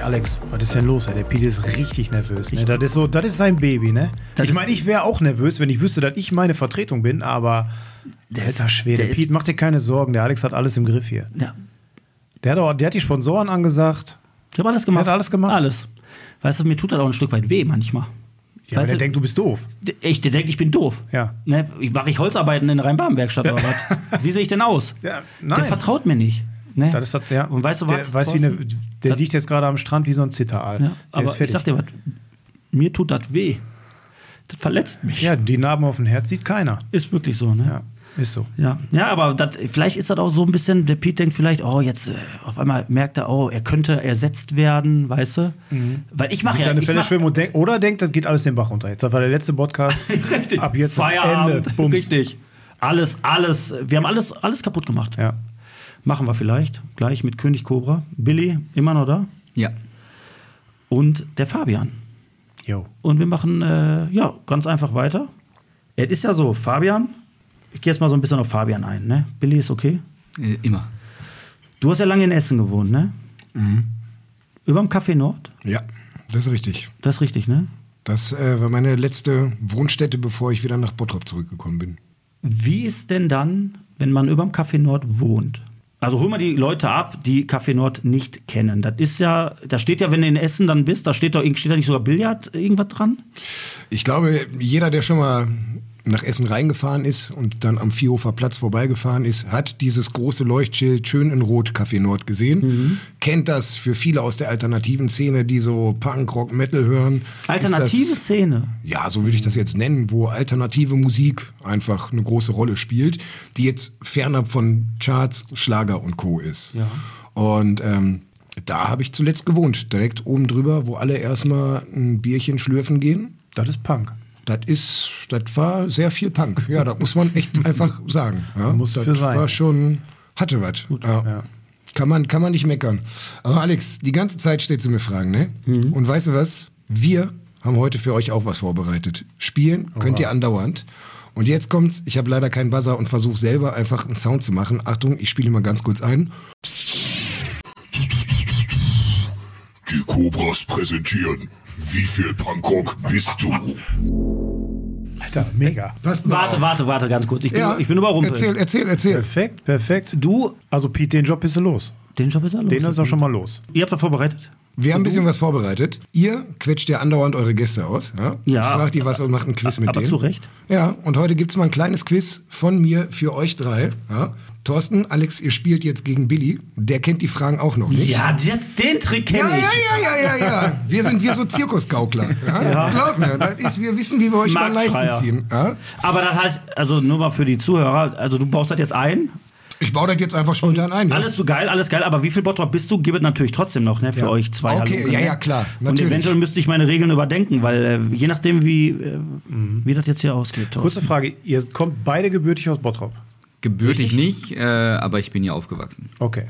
Ey, Alex, was ist denn los? Ey? Der Pete ist richtig nervös. Ne? Das ist so, das ist sein Baby, ne? Das ich meine, ich wäre auch nervös, wenn ich wüsste, dass ich meine Vertretung bin, aber der alter Schwede. der Der Pete, mach dir keine Sorgen, der Alex hat alles im Griff hier. Ja, Der hat, auch, der hat die Sponsoren angesagt. ich habe alles gemacht. Er hat alles gemacht? Alles. Weißt du, mir tut das auch ein Stück weit weh manchmal. Ja, Weißt der du, denkt, du bist doof. ich, der denkt, ich bin doof. Ja. Ne, ich mache ich Holzarbeiten in der Rhein-Baden-Werkstatt oder was? Wie sehe ich denn aus? *laughs* Ja, Der nein. vertraut mir nicht. Ne? Das ist das, ja. Und weißt du der, was? weiß wie eine, der liegt jetzt gerade am Strand wie so ein Zitteraal. Ja, der aber ich sag dir was, mir tut das weh. Das verletzt mich. ja, die Narben auf dem Herz sieht keiner. Ist wirklich so, ne? Ja, ist so. Ja, ja aber das, vielleicht ist das auch so ein bisschen, der Pete denkt vielleicht, oh, jetzt äh, auf einmal merkt er, oh, er könnte ersetzt werden, weißt du? Weil ich mache ja. seine ich Fälle schwimmen und denkt, oder denkt, das geht alles den Bach runter. Jetzt das war der letzte Podcast. *laughs* richtig. Ab jetzt Feierabend. Ende. Bums. Richtig. Alles, alles, wir haben alles, alles kaputt gemacht. Ja. Machen wir vielleicht gleich mit König Cobra. Billy, immer noch da. Ja. Und der Fabian. Jo. Und wir machen, äh, ja, ganz einfach weiter. Es ist ja so, Fabian, ich gehe jetzt mal so ein bisschen auf Fabian ein, ne? Billy ist okay. Äh, immer. Du hast ja lange in Essen gewohnt, ne? Überm Café Nord? Ja, das ist richtig. Das ist richtig, ne? Das äh, war meine letzte Wohnstätte, bevor ich wieder nach Bottrop zurückgekommen bin. Wie ist denn dann, wenn man überm Café Nord wohnt? Also hol mal die Leute ab, die Café Nord nicht kennen. Das ist ja, da steht ja, wenn du in Essen dann bist, da steht doch steht da nicht sogar Billard irgendwas dran? Ich glaube, jeder, der schon mal nach Essen reingefahren ist und dann am Vierhofer Platz vorbeigefahren ist, hat dieses große Leuchtschild schön in Rot Café Nord gesehen. Mhm. Kennt das für viele aus der alternativen Szene, die so Punk, Rock, Metal hören. Alternative das, Szene. ja, so würde ich das jetzt nennen, wo alternative Musik einfach eine große Rolle spielt, die jetzt fernab von Charts, Schlager und Co. ist. Ja. Und ähm, da habe ich zuletzt gewohnt, direkt oben drüber, wo alle erstmal ein Bierchen schlürfen gehen. Das ist Punk. Das ist, das war sehr viel Punk. Ja, das muss man echt *laughs* einfach sagen. Ja, Muss das sein. war schon, hatte was. Ja. Ja. Kann man, kann man nicht meckern. Aber Alex, die ganze Zeit stellst du mir Fragen, ne? Mhm. Und weißt du was? Wir haben heute für euch auch was vorbereitet. Spielen könnt ihr andauernd. Und jetzt kommt's, ich habe leider keinen Buzzer und versuche selber einfach einen Sound zu machen. Achtung, ich spiele mal ganz kurz ein. Die Cobras präsentieren. Wie viel Punkrock bist du? Alter, mega. Passt mal Warte, auf. warte, warte, ganz kurz. Ich bin, Ja, ich bin überrumpelt. Erzähl, erzähl, erzähl. Perfekt, perfekt. Du, also Pete, den Job bist du los. Den Job ist er los. Den ist auch schon mal los. Ihr habt das vorbereitet? Wir haben ein bisschen was vorbereitet. Ihr quetscht ja andauernd eure Gäste aus. Ja? Ja. Fragt die was und macht ein Quiz mit Aber denen. zu Recht. Ja, und heute gibt's mal ein kleines Quiz von mir für euch drei. Ja? Thorsten, Alex, ihr spielt jetzt gegen Billy. Der kennt die Fragen auch noch nicht. Ja, den, den Trick Ja, kenne ja, ich. ja, ja, ja, ja. Wir sind wir so Zirkusgaukler. Ja? Glaub mir, das ist, wir wissen, wie wir euch mal Leisten ziehen. Ja? Aber das heißt, also nur mal für die Zuhörer, also du baust das jetzt ein. Ich baue das jetzt einfach spontan ein. Ja? Alles so geil, alles geil, aber wie viel Bottrop bist du? Gib es natürlich trotzdem noch, ne, für euch zwei. Okay, Halunke, ja, ne? ja, klar, Und natürlich. eventuell müsste ich meine Regeln überdenken, weil äh, je nachdem, wie, äh, wie das jetzt hier ausgeht. Thorsten. Kurze Frage, ihr kommt beide gebürtig aus Bottrop. Gebürtig nicht, äh, aber ich bin hier aufgewachsen. Okay.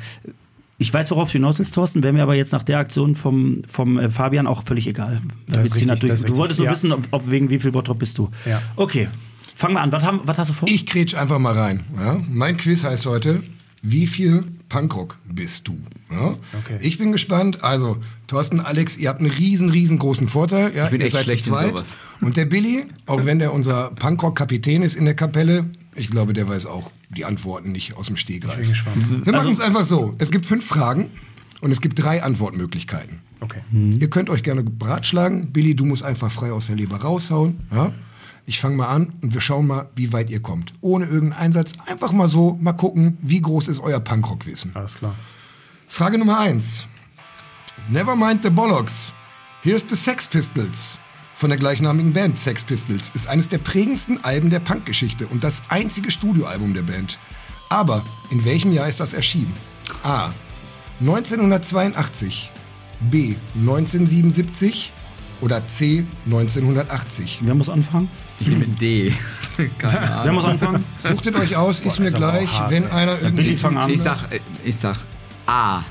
Ich weiß, worauf du hinaus willst, Thorsten. Wäre mir aber jetzt nach der Aktion vom, vom äh, Fabian auch völlig egal. Da Das ist wird sie richtig, das ist du wolltest nur richtig, wissen, ob, ob wegen wie viel Bottrop bist du. Ja. Okay, fangen wir an. Was, haben, was hast du vor? Ich kretsch einfach mal rein. Ja? Mein Quiz heißt heute, wie viel Punkrock bist du? Ja? Okay. Ich bin gespannt. Also, Thorsten, Alex, ihr habt einen riesen, riesengroßen Vorteil. Ja? Ich bin ihr echt seid schlecht zu in zweit. sowas. Und der Billy, auch wenn der unser Punkrock-Kapitän ist in der Kapelle, ich glaube, der weiß auch die Antworten nicht aus dem Stegreif. bin gespannt. Wir machen es einfach so. Es gibt fünf Fragen und es gibt drei Antwortmöglichkeiten. Okay. Ihr könnt euch gerne beratschlagen. Billy, du musst einfach frei aus der Leber raushauen. Ja? Ich fange mal an und wir schauen mal, wie weit ihr kommt. Ohne irgendeinen Einsatz. Einfach mal so, mal gucken, wie groß ist euer Punkrock-Wissen. Alles klar. Frage Nummer eins. Never mind the bollocks. Here's the Sex Pistols. Von der gleichnamigen Band Sex Pistols ist eines der prägendsten Alben der Punkgeschichte und das einzige Studioalbum der Band. Aber in welchem Jahr ist das erschienen? A. 1982. B. 1977. Oder C. 1980. Wer muss anfangen? Ich nehme D. *laughs* Keine Wer muss anfangen? Suchtet euch aus, ist mir ist gleich, hart, wenn einer irgendwie... An. Ich sag, äh, ich sag A.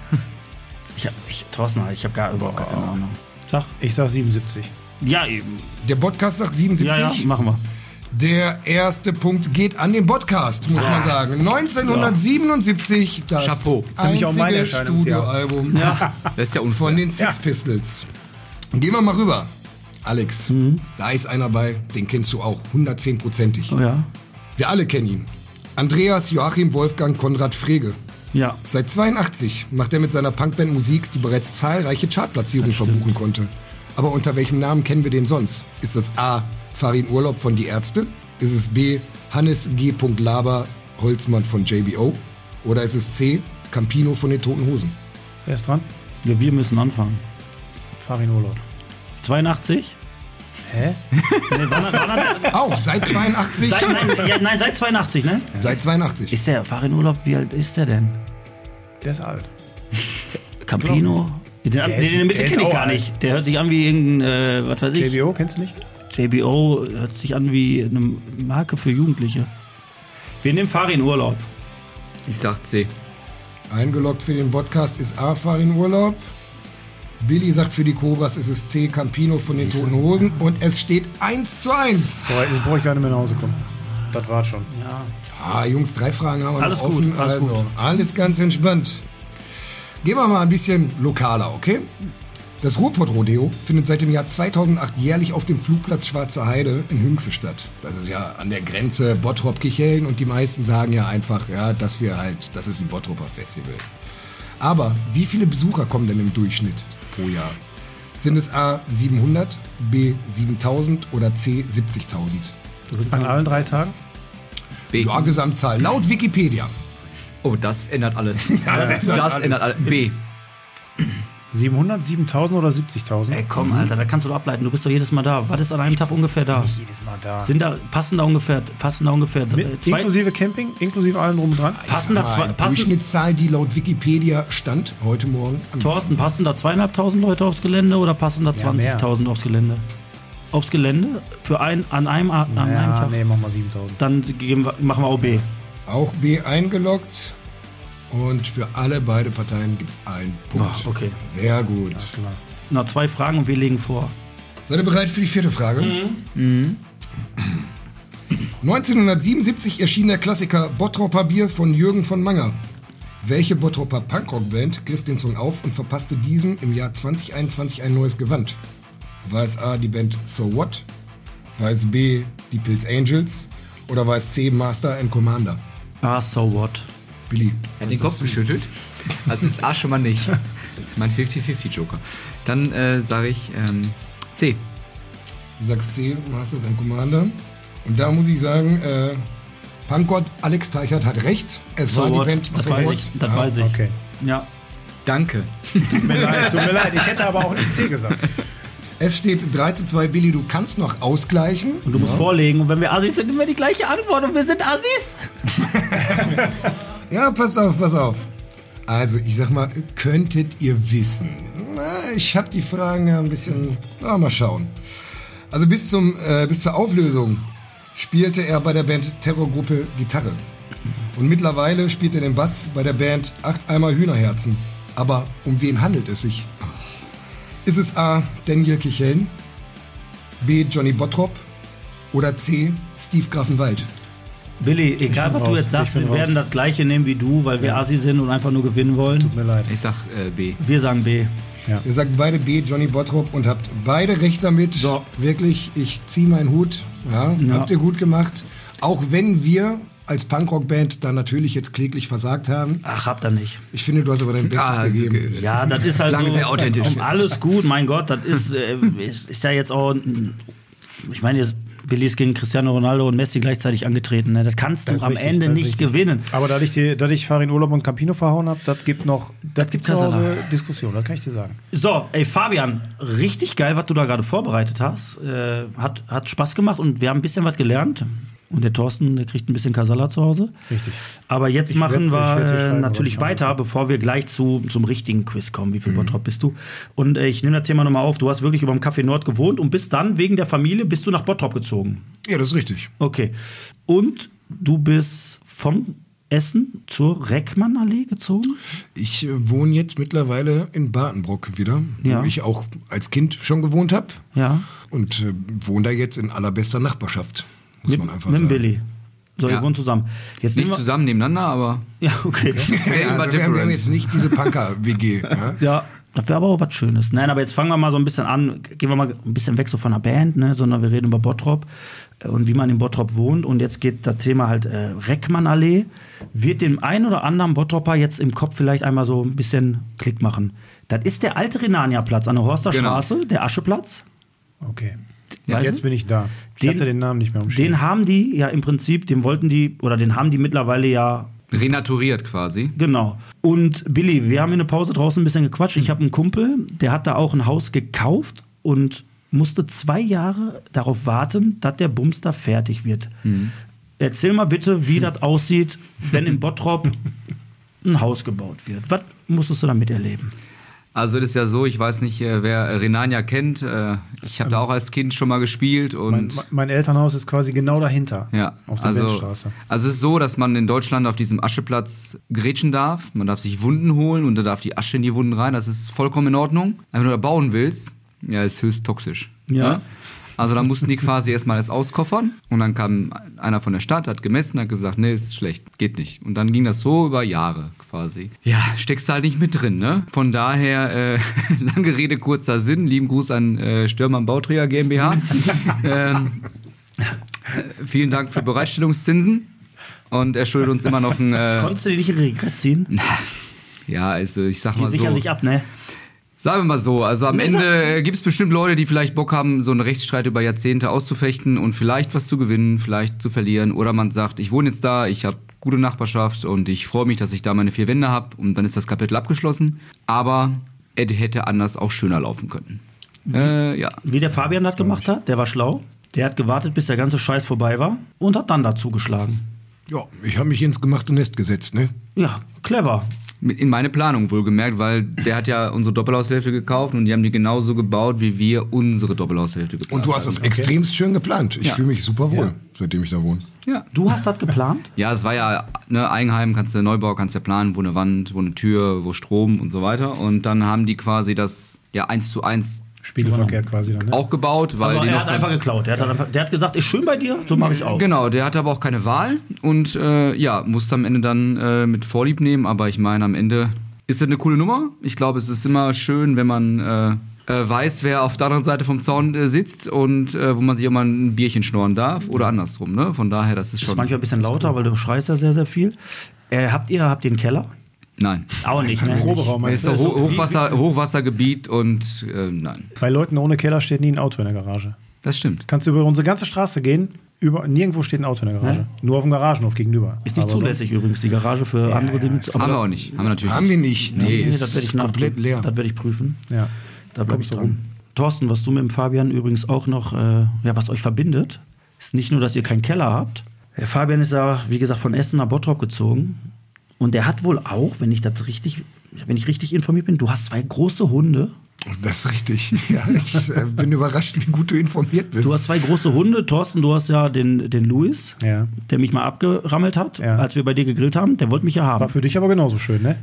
Ich hab, ich, Thorsten, ich habe gar überhaupt keine Ahnung. Sag. Ich sag 77. Ja, eben. Der Podcast sagt 77. Ja, ja, machen wir. Der erste Punkt geht an den Podcast, muss man sagen. 1977, das Chapeau. ist nämlich auch mein einzige. Studioalbum *laughs* Das ist ja unfair. von den Sex Pistols. Gehen wir mal rüber. Alex, da ist einer bei, den kennst du auch, 110-prozentig. Oh ja. Wir alle kennen ihn. Andreas Joachim Wolfgang Konrad Frege. Ja. Seit 82 macht er mit seiner Punkband Musik, die bereits zahlreiche Chartplatzierungen verbuchen konnte. Aber unter welchem Namen kennen wir den sonst? Ist es A. Farin Urlaub von Die Ärzte? Ist es B. Hannes G. Laber Holzmann von JBO? Oder ist es C. Campino von den Toten Hosen? Wer ist dran? ja. Wir müssen anfangen. Farin Urlaub. 82? Hä? *laughs* Nee, wann, wann, wann, Auch seit 82? seit, nein, ja, nein, seit 82, ne? Seit 82. Ist der Farin Urlaub, wie alt ist der denn? Der ist alt. Campino? Den, den, ist- in der Mitte der kenne ich gar nicht. Der hört sich an wie irgendein, äh, was weiß ich. JBO, kennst du nicht? JBO hört sich an wie eine Marke für Jugendliche. Wir nehmen Farin Urlaub. Ich sag C. Eingeloggt für den Podcast ist A. Farin Urlaub. Billy sagt für die Cobras ist es C. Campino von den Toten Hosen. Und es steht 1 zu 1. Boah, jetzt brauche ich gar nicht mehr nach Hause kommen. Das war's schon. Ja. Ah, Jungs, drei Fragen haben wir Alles noch gut, offen. alles also, gut. alles ganz entspannt. Gehen wir mal ein bisschen lokaler, okay? Das Ruhrpott-Rodeo findet seit dem Jahr 2008 jährlich auf dem Flugplatz Schwarze Heide in Hünxe statt. Das ist ja an der Grenze Bottrop-Kicheln und die meisten sagen ja einfach, ja, dass wir halt, das ist ein Bottroper Festival. Aber wie viele Besucher kommen denn im Durchschnitt pro Jahr? Sind es A 700, B 7000 oder C 70.000? An allen drei Tagen? B. Ja, Gesamtzahl. Laut Wikipedia. Oh, das ändert alles. *laughs* Das ändert alles. ändert alles. B. 700, 7000 oder 70.000? Ey, komm, Alter, da kannst du doch ableiten. Du bist doch jedes Mal da. Was ist an einem Tag ungefähr da? Jedes Mal da. Sind da, passen da ungefähr, passen da ungefähr Mit, zwei, inklusive Camping, inklusive allem drum und dran? passen da zwei, passen, Durchschnittszahl, die laut Wikipedia stand heute Morgen. Thorsten, passen da zweieinhalbtausend Leute aufs Gelände oder passen da Ja, mehr. 20.000 aufs Gelände? Aufs Gelände? Für ein, an einem, an einem Ja, Tag? nee, machen wir 7000. Dann geben wir, machen wir auch B. Auch B eingeloggt. Und für alle beide Parteien gibt es einen Punkt. Ah, okay. Sehr gut. Klar. Na, zwei Fragen und wir legen vor. Seid ihr bereit für die vierte Frage? Mhm. 1977 erschien der Klassiker Bottropper Bier von Jürgen von Manger. Welche Bottropper Punkrock-Band griff den Song auf und verpasste diesem im Jahr 2021 ein neues Gewand? War es A, die Band So What? War es B, die Pilz Angels? Oder war es C, Master and Commander? Ah, so what? Billy. Er hat den Kopf geschüttelt. Also das ist A schon mal nicht. *laughs* Mein 50-50-Joker. Dann äh, sage ich ähm, C. Du sagst C, Masters and Commander. Und da muss ich sagen, äh, Punkgott Alex Teichert hat recht. Es So war what? die Band Das So weiß What. ich. Das Ja. weiß ich. Okay. Ja. Danke. Tut mir leid, tut mir leid. Ich hätte aber auch nicht C gesagt. *laughs* Es steht 3 zu 2, Billy, du kannst noch ausgleichen. Und du musst vorlegen. Und wenn wir Assis sind, wir die gleiche Antwort. Und wir sind Assis. *laughs* Ja, passt auf, pass auf. Also, ich sag mal, könntet ihr wissen. Na, ich habe die Fragen ja ein bisschen. Na, mal schauen. Also bis, zum, äh, bis zur Auflösung spielte er bei der Band Terrorgruppe Gitarre. Und mittlerweile spielt er den Bass bei der Band Acht Eimer Hühnerherzen. Aber um wen handelt es sich? Ist es A. Daniel Kichellen, B. Johnny Bottrop oder C. Steve Grafenwald? Billy, egal was raus, du jetzt sagst, wir raus. werden das gleiche nehmen wie du, weil wir Assi sind und einfach nur gewinnen wollen. Tut mir leid. Ich sag äh, B. Wir sagen B. Ihr sagt beide B, Johnny Bottrop, und habt beide recht damit. So. Wirklich, ich ziehe meinen Hut. Ja, Ja. Habt ihr gut gemacht. Auch wenn wir als Punkrock-Band da natürlich jetzt kläglich versagt haben. Ach, habt ihr nicht. Ich finde, du hast aber dein Bestes Ah, gegeben. ge- Ja, das ist halt Klang so, sehr authentisch Um, alles gut, mein Gott, das ist, äh, ist, ist ja jetzt auch, ich meine, jetzt Billy ist gegen Cristiano Ronaldo und Messi gleichzeitig angetreten. Ne? Das kannst du Das am richtig, Ende das nicht richtig. gewinnen. Aber da ich, die, da ich Farin Urlaub und Campino verhauen habe, das gibt noch, das gibt zu. Hause Diskussion, das kann ich dir sagen. So, ey Fabian, richtig geil, was du da gerade vorbereitet hast. Äh, hat, hat Spaß gemacht und wir haben ein bisschen was gelernt. Und der Thorsten, der kriegt ein bisschen Kasala zu Hause. Richtig. Aber jetzt Ich machen werd- wir äh, natürlich weiter, bevor wir gleich zu, zum richtigen Quiz kommen. Wie viel Bottrop bist du? Und äh, ich nehme das Thema nochmal auf. Du hast wirklich über dem Café Nord gewohnt und bist dann wegen der Familie bist du nach Bottrop gezogen. Ja, das ist richtig. Okay. Und du bist von Essen zur Reckmannallee gezogen? Ich äh, wohne jetzt mittlerweile in Bartenbrock wieder, Ja. wo ich auch als Kind schon gewohnt habe. Ja. Und äh, wohne da jetzt in allerbester Nachbarschaft, muss Mit, man einfach mit dem sagen. Billy. So, ihr Ja. wohnt zusammen. Jetzt Nicht zusammen nebeneinander, aber *laughs* Ja, okay. Ja, also wir, haben, wir haben jetzt nicht diese Punker-WG. *laughs* Ja? Ja, das wäre aber auch was Schönes. Nein, aber jetzt fangen wir mal so ein bisschen an. Gehen wir mal ein bisschen weg so von der Band, ne, sondern wir reden über Bottrop äh, und wie man in Bottrop wohnt. Und jetzt geht das Thema halt äh, Reckmannallee. Wird dem einen oder anderen Bottropper jetzt im Kopf vielleicht einmal so ein bisschen Klick machen. Das ist der alte Renania-Platz an der Horster Genau. Straße, der Ascheplatz. Okay. Weißt Jetzt du? bin ich da. Ich Den- hatte den Namen nicht mehr umstehen. Den haben die ja im Prinzip, den wollten die, oder den haben die mittlerweile ja renaturiert quasi. Genau. Und Billy, wir haben in der Pause draußen ein bisschen gequatscht. Ich habe einen Kumpel, der hat da auch ein Haus gekauft und musste zwei Jahre darauf warten, dass der Bums da fertig wird. Erzähl mal bitte, wie *laughs* das aussieht, wenn in Bottrop ein Haus gebaut wird. Was musstest du damit erleben? Also das ist ja so, ich weiß nicht, äh, wer Renania kennt. äh, Ich habe da auch als Kind schon mal gespielt mein, und mein Elternhaus ist quasi genau dahinter. ja, Auf der also, Bennstraße. also es ist so, dass man in Deutschland auf diesem Ascheplatz grätschen darf. Man darf sich Wunden holen und da darf die Asche in die Wunden rein. Das ist vollkommen in Ordnung. Aber wenn du da bauen willst, ja, ist höchst toxisch. Ja. Ne? Also da mussten die quasi *laughs* erstmal alles auskoffern und dann kam einer von der Stadt, hat gemessen, hat gesagt, nee, ist schlecht, geht nicht. Und dann ging das so über Jahre quasi. Ja, steckst du halt nicht mit drin, ne? Von daher, äh, *laughs* lange Rede, kurzer Sinn. Lieben Gruß an äh, Stürmann Bauträger GmbH. *laughs* ähm, äh, vielen Dank für Bereitstellungszinsen. Und er schuldet uns immer noch ein. Äh, Konntest du dir nicht in den Regress ziehen? ja, also ich sag Die mal sichern so. sich ab, ne? Sagen wir mal so, also am Ende gibt es bestimmt Leute, die vielleicht Bock haben, so einen Rechtsstreit über Jahrzehnte auszufechten und vielleicht was zu gewinnen, vielleicht zu verlieren. Oder man sagt, ich wohne jetzt da, ich habe gute Nachbarschaft und ich freue mich, dass ich da meine vier Wände habe und dann ist das Kapitel abgeschlossen. Aber es hätte anders auch schöner laufen können. Äh, ja. Wie der Fabian das gemacht hat, der war schlau. Der hat gewartet, bis der ganze Scheiß vorbei war und hat dann dazu geschlagen. Ja, ich habe mich ins gemachte Nest gesetzt, ne? Ja, clever. In meine Planung wohlgemerkt, weil der hat ja unsere Doppelhaushälfte gekauft und die haben die genauso gebaut, wie wir unsere Doppelhaushälfte geplant Und du hast das haben. extremst schön geplant. Ich Ja. fühle mich super wohl, Ja. seitdem ich da wohne. Ja. Du hast das geplant? Ja, es war ja ne, Eigenheim, kannst du Neubau, kannst du planen, wo eine Wand, wo eine Tür, wo Strom und so weiter. Und dann haben die quasi das ja eins zu eins Spiegelverkehrt quasi dann, ne? auch gebaut, weil Also die er noch hat einfach geklaut. Der hat, einfach, der hat gesagt, ist schön bei dir, so mache ich auch. Genau, der hatte aber auch keine Wahl und äh, ja, musste am Ende dann äh, mit Vorlieb nehmen. Aber ich meine, am Ende ist das eine coole Nummer. Ich glaube, es ist immer schön, wenn man äh, weiß, wer auf der anderen Seite vom Zaun äh, sitzt und äh, wo man sich auch mal ein Bierchen schnorren darf oder andersrum. Ne? Von daher, das ist Das ist schon. manchmal ein bisschen lauter, weil du schreist ja sehr, sehr viel. Äh, habt ihr, habt ihr einen Keller? Nein. Auch nicht, ne? *laughs* Proberaum Es ist du? ein Ho Hochwasser, Hochwassergebiet und äh, nein. Bei Leuten ohne Keller steht nie ein Auto in der Garage. Das stimmt. Kannst du über unsere ganze Straße gehen, über, nirgendwo steht ein Auto in der Garage. Ne? Nur auf dem Garagenhof gegenüber. Ist nicht Aber zulässig übrigens, die Garage für andere Dinge. zu- Haben aber- wir auch nicht. Haben wir natürlich Haben wir nicht. Nee, Nee, ist das werde ich komplett leer. Das werde ich prüfen. Ja. Da bleibe ich dran. rum. Thorsten, was du mit dem Fabian übrigens auch noch, äh, ja, was euch verbindet, ist nicht nur, dass ihr keinen Keller habt. Der Fabian ist ja, wie gesagt, von Essen nach Bottrop gezogen. Und der hat wohl auch, wenn ich das richtig, wenn ich richtig informiert bin, du hast zwei große Hunde. Das ist richtig. *laughs* Ja, ich äh, bin überrascht, wie gut du informiert bist. Du hast zwei große Hunde. Thorsten, du hast ja den, den Louis, Ja. der mich mal abgerammelt hat, Ja. als wir bei dir gegrillt haben. Der wollte mich ja haben. War für dich aber genauso schön, ne?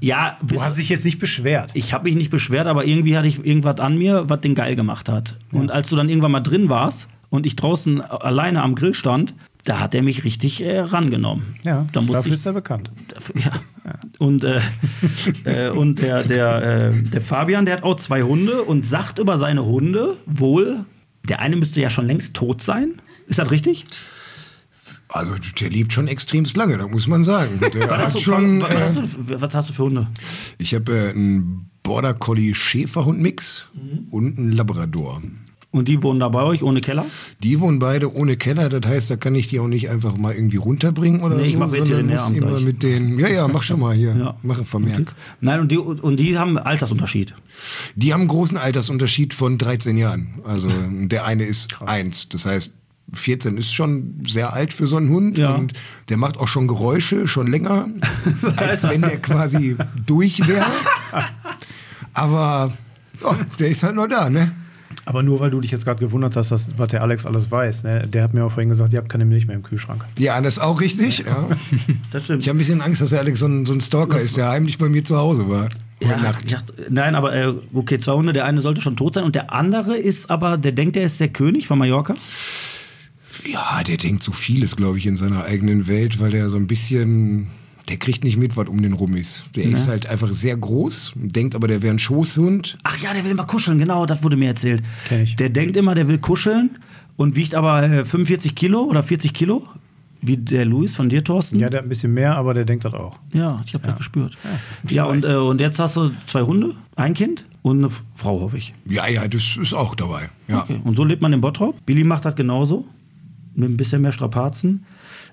ja, bis, Du hast dich jetzt nicht beschwert. ich habe mich nicht beschwert, aber irgendwie hatte ich irgendwas an mir, was den geil gemacht hat. Und als du dann irgendwann mal drin warst und ich draußen alleine am Grill stand, da hat er mich richtig äh, rangenommen. Ja, da dafür ich, ist er bekannt. ja. Und, äh, *laughs* äh, und der, der, äh, der Fabian, der hat auch zwei Hunde und sagt über seine Hunde wohl, der eine müsste ja schon längst tot sein. Ist das richtig? Also, der lebt schon extremst lange, da muss man sagen. *laughs* Der Was hast, hat du, schon. was, Äh, hast du, was hast du für Hunde? ich habe äh, einen Border Collie Schäferhund-Mix Mhm. und einen Labrador. Und die wohnen da bei euch ohne Keller? Die wohnen beide ohne Keller, das heißt, da kann ich die auch nicht einfach mal irgendwie runterbringen oder Nee, ich so, mach sondern Veterinäramt muss immer gleich. mit denen. Ja, ja, mach schon mal hier. *laughs* Ja. Mach einen Vermerk. Nein, und die, und die haben einen Altersunterschied. Die haben einen großen Altersunterschied von 13 Jahren. Also *laughs* der eine ist eins. Das heißt, 14 ist schon sehr alt für so einen Hund Ja. und der macht auch schon Geräusche, schon länger, *laughs* als wenn der quasi durch wäre. Aber ja, der ist halt noch da, ne? Aber nur weil du dich jetzt gerade gewundert hast, dass, was der Alex alles weiß. Ne? Der hat mir auch vorhin gesagt, ihr habt keine Milch mehr im Kühlschrank. Ja, das ist auch richtig. Ja. *laughs* Das stimmt. Ich habe ein bisschen Angst, dass der Alex so ein, so ein Stalker ist, der heimlich bei mir zu Hause war. Ja, dachte, nein, aber äh, okay, zwei Hunde, der eine sollte schon tot sein und der andere ist aber, der denkt, der ist der König von Mallorca. Ja, der denkt so vieles, glaube ich, in seiner eigenen Welt, weil der so ein bisschen, der kriegt nicht mit, was um den rum ist. Der ist halt einfach sehr groß, denkt aber, der wäre ein Schoßhund. Ach ja, der will immer kuscheln, genau, das wurde mir erzählt. Kenn ich. Der denkt immer, der will kuscheln und wiegt aber äh, 45 Kilo oder 40 Kilo, wie der Luis von dir, Thorsten. Ja, der hat ein bisschen mehr, aber der denkt das auch. Ja, ich habe das gespürt. Ja, und, äh, und jetzt hast du zwei Hunde, ein Kind und eine Frau, hoffe ich. Ja, ja, das ist auch dabei. Ja. Okay. Und so lebt man in Bottrop. Billy macht das genauso, mit ein bisschen mehr Strapazen.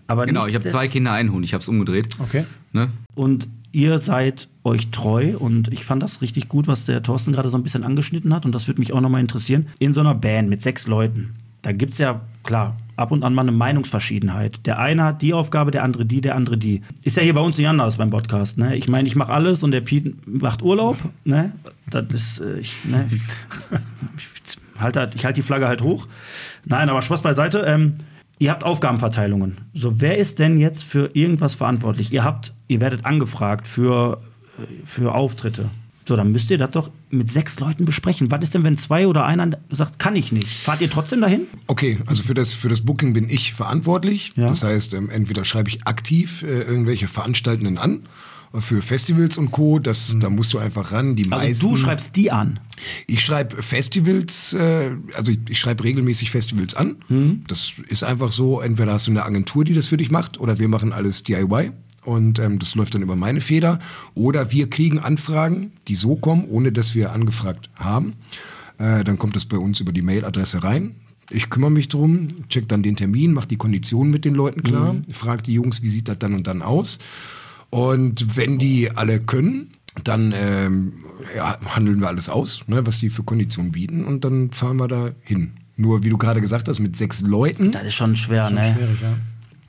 Aber Genau, ich habe zwei Kinder, einen Hund. Ich habe es umgedreht. Okay. Ne? Und ihr seid euch treu und ich fand das richtig gut, was der Thorsten gerade so ein bisschen angeschnitten hat und das würde mich auch nochmal interessieren. In so einer Band mit sechs Leuten, da gibt es ja, klar, ab und an mal eine Meinungsverschiedenheit. Der eine hat die Aufgabe, der andere die, der andere die. Ist ja hier bei uns nicht anders beim Podcast. Ne? Ich meine, ich mache alles und der Piet macht Urlaub. Ne? Das ist, äh, ich, ne? *laughs* ich halte halt, halt die Flagge halt hoch. Nein, aber Spaß beiseite. Ähm, ihr habt Aufgabenverteilungen. So, wer ist denn jetzt für irgendwas verantwortlich? Ihr habt, ihr werdet angefragt für, äh, für Auftritte. So, dann müsst ihr das doch mit sechs Leuten besprechen. Was ist denn, wenn zwei oder einer sagt, kann ich nicht? Fahrt ihr trotzdem dahin? Okay, also für das, für das Booking bin ich verantwortlich. Ja. Das heißt, ähm, entweder schreibe ich aktiv äh, irgendwelche Veranstaltenden an. Für Festivals und Co., das, da musst du einfach ran. Die Also meisten, du schreibst die an. Ich schreibe Festivals, äh, also ich, ich schreibe regelmäßig Festivals an. Mhm. Das ist einfach so, entweder hast du eine Agentur, die das für dich macht, oder wir machen alles DIY. und ähm, das läuft dann über meine Feder. Oder wir kriegen Anfragen, die so kommen, ohne dass wir angefragt haben. Äh, dann kommt das bei uns über die Mailadresse rein. Ich kümmere mich drum, check dann den Termin, mache die Konditionen mit den Leuten klar, Mhm. frage die Jungs, wie sieht das dann und dann aus. Und wenn die alle können, dann ähm, ja, handeln wir alles aus, ne, was die für Konditionen bieten und dann fahren wir da hin. Nur wie du gerade gesagt hast, mit sechs Leuten, Das ist schon schwer, ne? Schwierig, ja.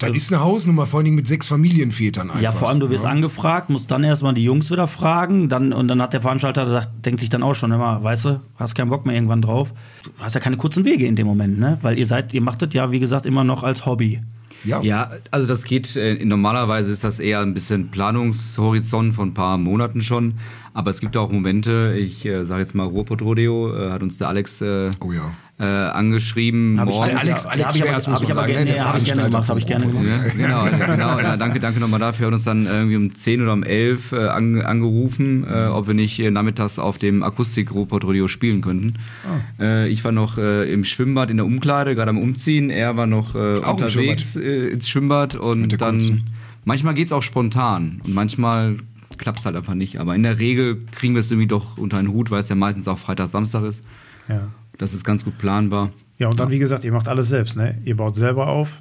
das ist eine Hausnummer, vor allen Dingen mit sechs Familienvätern einfach. Ja, vor allem du wirst ja. angefragt, musst dann erstmal die Jungs wieder fragen, dann und dann hat der Veranstalter gesagt, denkt sich dann auch schon immer, weißt du, hast keinen Bock mehr irgendwann drauf. Du hast ja keine kurzen Wege in dem Moment, ne? Weil ihr seid, ihr macht das ja, wie gesagt, immer noch als Hobby. Ja. Ja, also das geht, äh, normalerweise ist das eher ein bisschen Planungshorizont von ein paar Monaten schon. Aber es gibt auch Momente, ich äh, sage jetzt mal Ruhrpott-Rodeo, äh, hat uns der Alex äh, Oh ja. Äh, angeschrieben. Hab ich- morgens. Alex, Alex hab ich aber- Schwers, muss ich man aber sagen, ne, der ja, hab ich gerne gemacht, hab ich gerne gemacht. Ja, genau, genau. Ja, danke, danke nochmal dafür. Er hat uns dann irgendwie um 10 oder um 11 äh, an, angerufen, äh, ob wir nicht äh, nachmittags auf dem akustik rodeo spielen könnten. Äh, ich war noch äh, im Schwimmbad in der Umkleide, gerade am Umziehen. Er war noch unterwegs äh, ins Schwimmbad und dann kurzen. manchmal geht es auch spontan und manchmal klappt es halt einfach nicht. Aber in der Regel kriegen wir es irgendwie doch unter einen Hut, weil es ja meistens auch Freitag, Samstag ist. Ja. Das ist ganz gut planbar. ja, und dann, wie gesagt, ihr macht alles selbst. Ne? Ihr baut selber auf,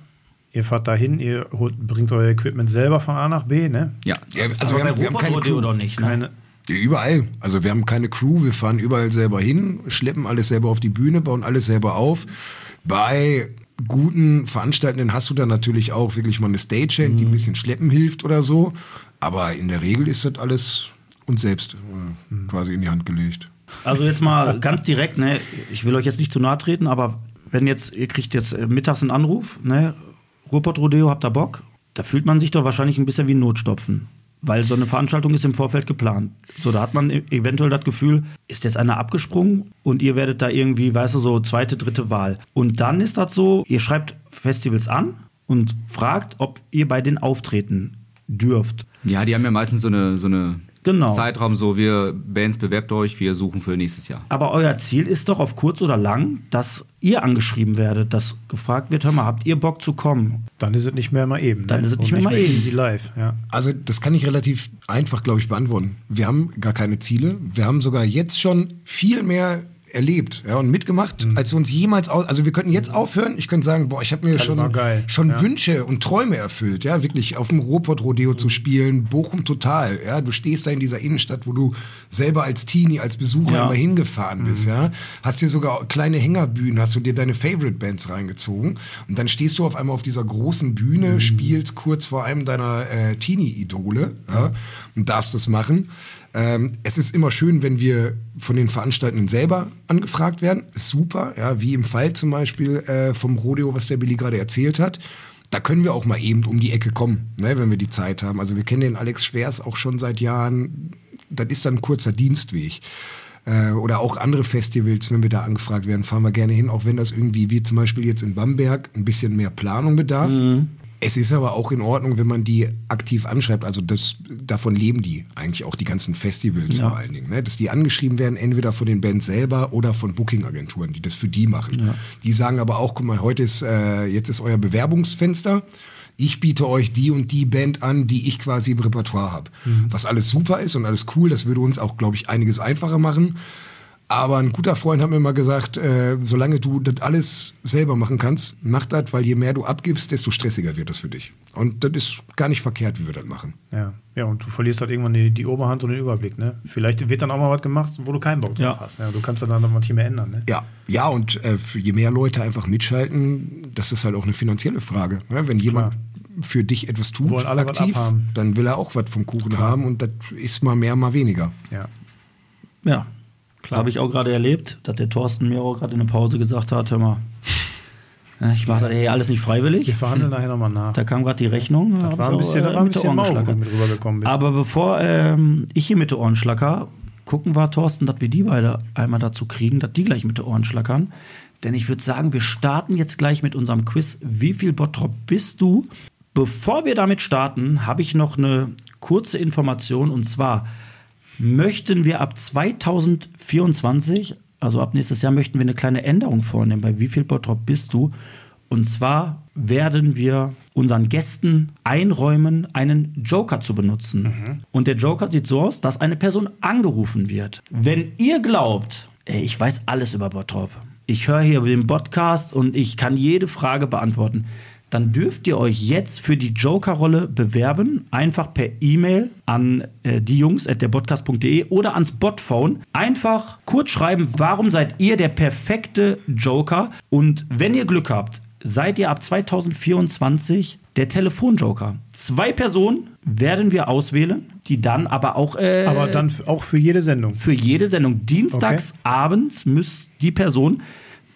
ihr fahrt dahin, ihr holt, bringt euer Equipment selber von A nach B. Ne? Ja. Ja, also wir bei haben, wir haben keine Crew. doch nicht, ne? Keine, Ja, Überall. Also wir haben keine Crew, wir fahren überall selber hin, schleppen alles selber auf die Bühne, bauen alles selber auf. Bei guten Veranstaltenden hast du dann natürlich auch wirklich mal eine Stagehand, die ein bisschen schleppen hilft oder so. Aber in der Regel ist das alles uns selbst äh, quasi in die Hand gelegt. Also jetzt mal ganz direkt, ne? Ich will euch jetzt nicht zu nahe treten, aber wenn jetzt, ihr kriegt jetzt äh, mittags einen Anruf, ne? Ruhrpott Rodeo, habt ihr Bock? Da fühlt man sich doch wahrscheinlich ein bisschen wie ein Notstopfen. Weil so eine Veranstaltung ist im Vorfeld geplant. So, da hat man e- eventuell das Gefühl, ist jetzt einer abgesprungen und ihr werdet da irgendwie, weißt du, so zweite, dritte Wahl. Und dann ist das so, ihr schreibt Festivals an und fragt, ob ihr bei denen auftreten dürft. Ja, die haben ja meistens so eine, so eine Genau. Zeitraum, so wir Bands bewerbt euch, wir suchen für nächstes Jahr. Aber euer Ziel ist doch auf kurz oder lang, dass ihr angeschrieben werdet, dass gefragt wird, hör mal, habt ihr Bock zu kommen? dann ist es nicht mehr mal eben. Dann ne? ist es nicht Und mehr mal eben. easy live. Ja. Also das kann ich relativ einfach, glaube ich, beantworten. Wir haben gar keine Ziele. Wir haben sogar jetzt schon viel mehr erlebt ja, und mitgemacht, als wir uns jemals aus. Also wir könnten jetzt aufhören. Ich könnte sagen, boah, ich habe mir Das schon, schon Ja. Wünsche und Träume erfüllt, ja, wirklich auf dem Ruhrpott-Rodeo zu spielen, Bochum total. Ja, du stehst da in dieser Innenstadt, wo du selber als Teenie, als Besucher Ja. immer hingefahren bist, ja. Hast dir sogar kleine Hängerbühnen, hast du dir deine Favorite-Bands reingezogen und dann stehst du auf einmal auf dieser großen Bühne, spielst kurz vor einem deiner äh, Teenie-Idole ja, und darfst das machen. Ähm, es ist immer schön, wenn wir von den Veranstaltenden selber angefragt werden. Super, ja, wie im Fall zum Beispiel äh, vom Rodeo, was der Billy gerade erzählt hat. Da können wir auch mal eben um die Ecke kommen, ne, wenn wir die Zeit haben. Also wir kennen den Alex Schwers auch schon seit Jahren. Das ist dann ein kurzer Dienstweg. Äh, oder auch andere Festivals, wenn wir da angefragt werden, fahren wir gerne hin, auch wenn das irgendwie, wie zum Beispiel jetzt in Bamberg, ein bisschen mehr Planung bedarf. Es ist aber auch in Ordnung, wenn man die aktiv anschreibt. Also das, davon leben die eigentlich auch die ganzen Festivals Ja. vor allen Dingen. Ne? Dass die angeschrieben werden, entweder von den Bands selber oder von Booking-Agenturen, die das für die machen. Die sagen aber auch, guck mal, heute ist, äh, jetzt ist euer Bewerbungsfenster. Ich biete euch die und die Band an, die ich quasi im Repertoire habe. Was alles super ist und alles cool, das würde uns auch, glaube ich, einiges einfacher machen. Aber ein guter Freund hat mir mal gesagt, äh, solange du das alles selber machen kannst, mach das, weil je mehr du abgibst, desto stressiger wird das für dich. Und das ist gar nicht verkehrt, wie wir das machen. Ja. ja, und du verlierst halt irgendwann die, die Oberhand und den Überblick. Ne? Vielleicht wird dann auch mal was gemacht, wo du keinen Bock drauf Ja. hast. Ne? Du kannst dann noch manchmal mehr ändern. Ne? Ja, ja, und äh, je mehr Leute einfach mitschalten, das ist halt auch eine finanzielle Frage. Ne? Wenn jemand für dich etwas tut, aktiv, dann will er auch was vom Kuchen haben und das ist mal mehr, mal weniger. Ja. Ja, klar habe ich auch gerade erlebt, dass der Thorsten mir auch gerade in der Pause gesagt hat, hör mal, ja, ich mache das hier alles nicht freiwillig. Wir verhandeln nachher nochmal nach. Da kam gerade die Rechnung. Das war ein bisschen, da war ein bisschen mau, mit rübergekommen bist. Aber bevor ähm, ich hier mit der Ohren schlacker, gucken wir, Thorsten, dass wir die beide einmal dazu kriegen, dass die gleich mit der Ohren schlackern. Denn ich würde sagen, wir starten jetzt gleich mit unserem Quiz. Wie viel Bottrop bist du? Bevor wir damit starten, habe ich noch eine kurze Information. Und zwar möchten wir ab 2024, also ab nächstes Jahr, möchten wir eine kleine Änderung vornehmen. Bei wie viel Bottrop bist du? Und zwar werden wir unseren Gästen einräumen, einen Joker zu benutzen. Und der Joker sieht so aus, dass eine Person angerufen wird. Wenn ihr glaubt, ey, ich weiß alles über Bottrop, ich höre hier den Podcast und ich kann jede Frage beantworten, dann dürft ihr euch jetzt für die Joker-Rolle bewerben. Einfach per E-Mail an äh, die Jungs at derpodcast.de oder ans Botphone. Einfach kurz schreiben, warum seid ihr der perfekte Joker? Und wenn ihr Glück habt, seid ihr ab 2024 der Telefonjoker. Zwei Personen werden wir auswählen, die dann aber auch. Äh, Aber dann auch für jede Sendung. für jede Sendung. Dienstags abends muss die Person,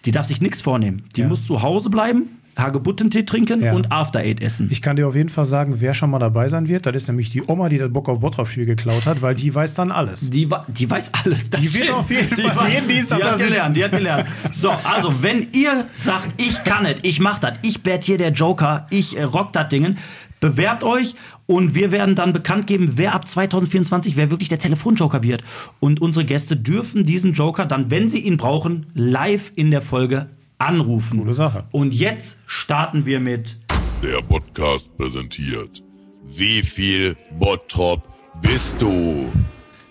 die darf sich nichts vornehmen. Die Ja. muss zu Hause bleiben, Hagebuttentee trinken Ja. und After Eight essen. Ich kann dir auf jeden Fall sagen, wer schon mal dabei sein wird. Das ist nämlich die Oma, die das Bock auf Bottrop-Spiel geklaut hat, weil die weiß dann alles. Die, die weiß alles. Die wird auf jeden Die Fall jeden Dienstag die hat gelernt, die hat gelernt. So, also wenn ihr sagt, ich kann es, ich mach das, ich werd hier der Joker, ich äh, rock das Dingen, bewerbt euch und wir werden dann bekannt geben, wer ab 2024, wer wirklich der Telefonjoker wird. Und unsere Gäste dürfen diesen Joker dann, wenn sie ihn brauchen, live in der Folge anrufen. Coole Sache. Und jetzt starten wir mit Der Podcast präsentiert. Wie viel Bottrop bist du?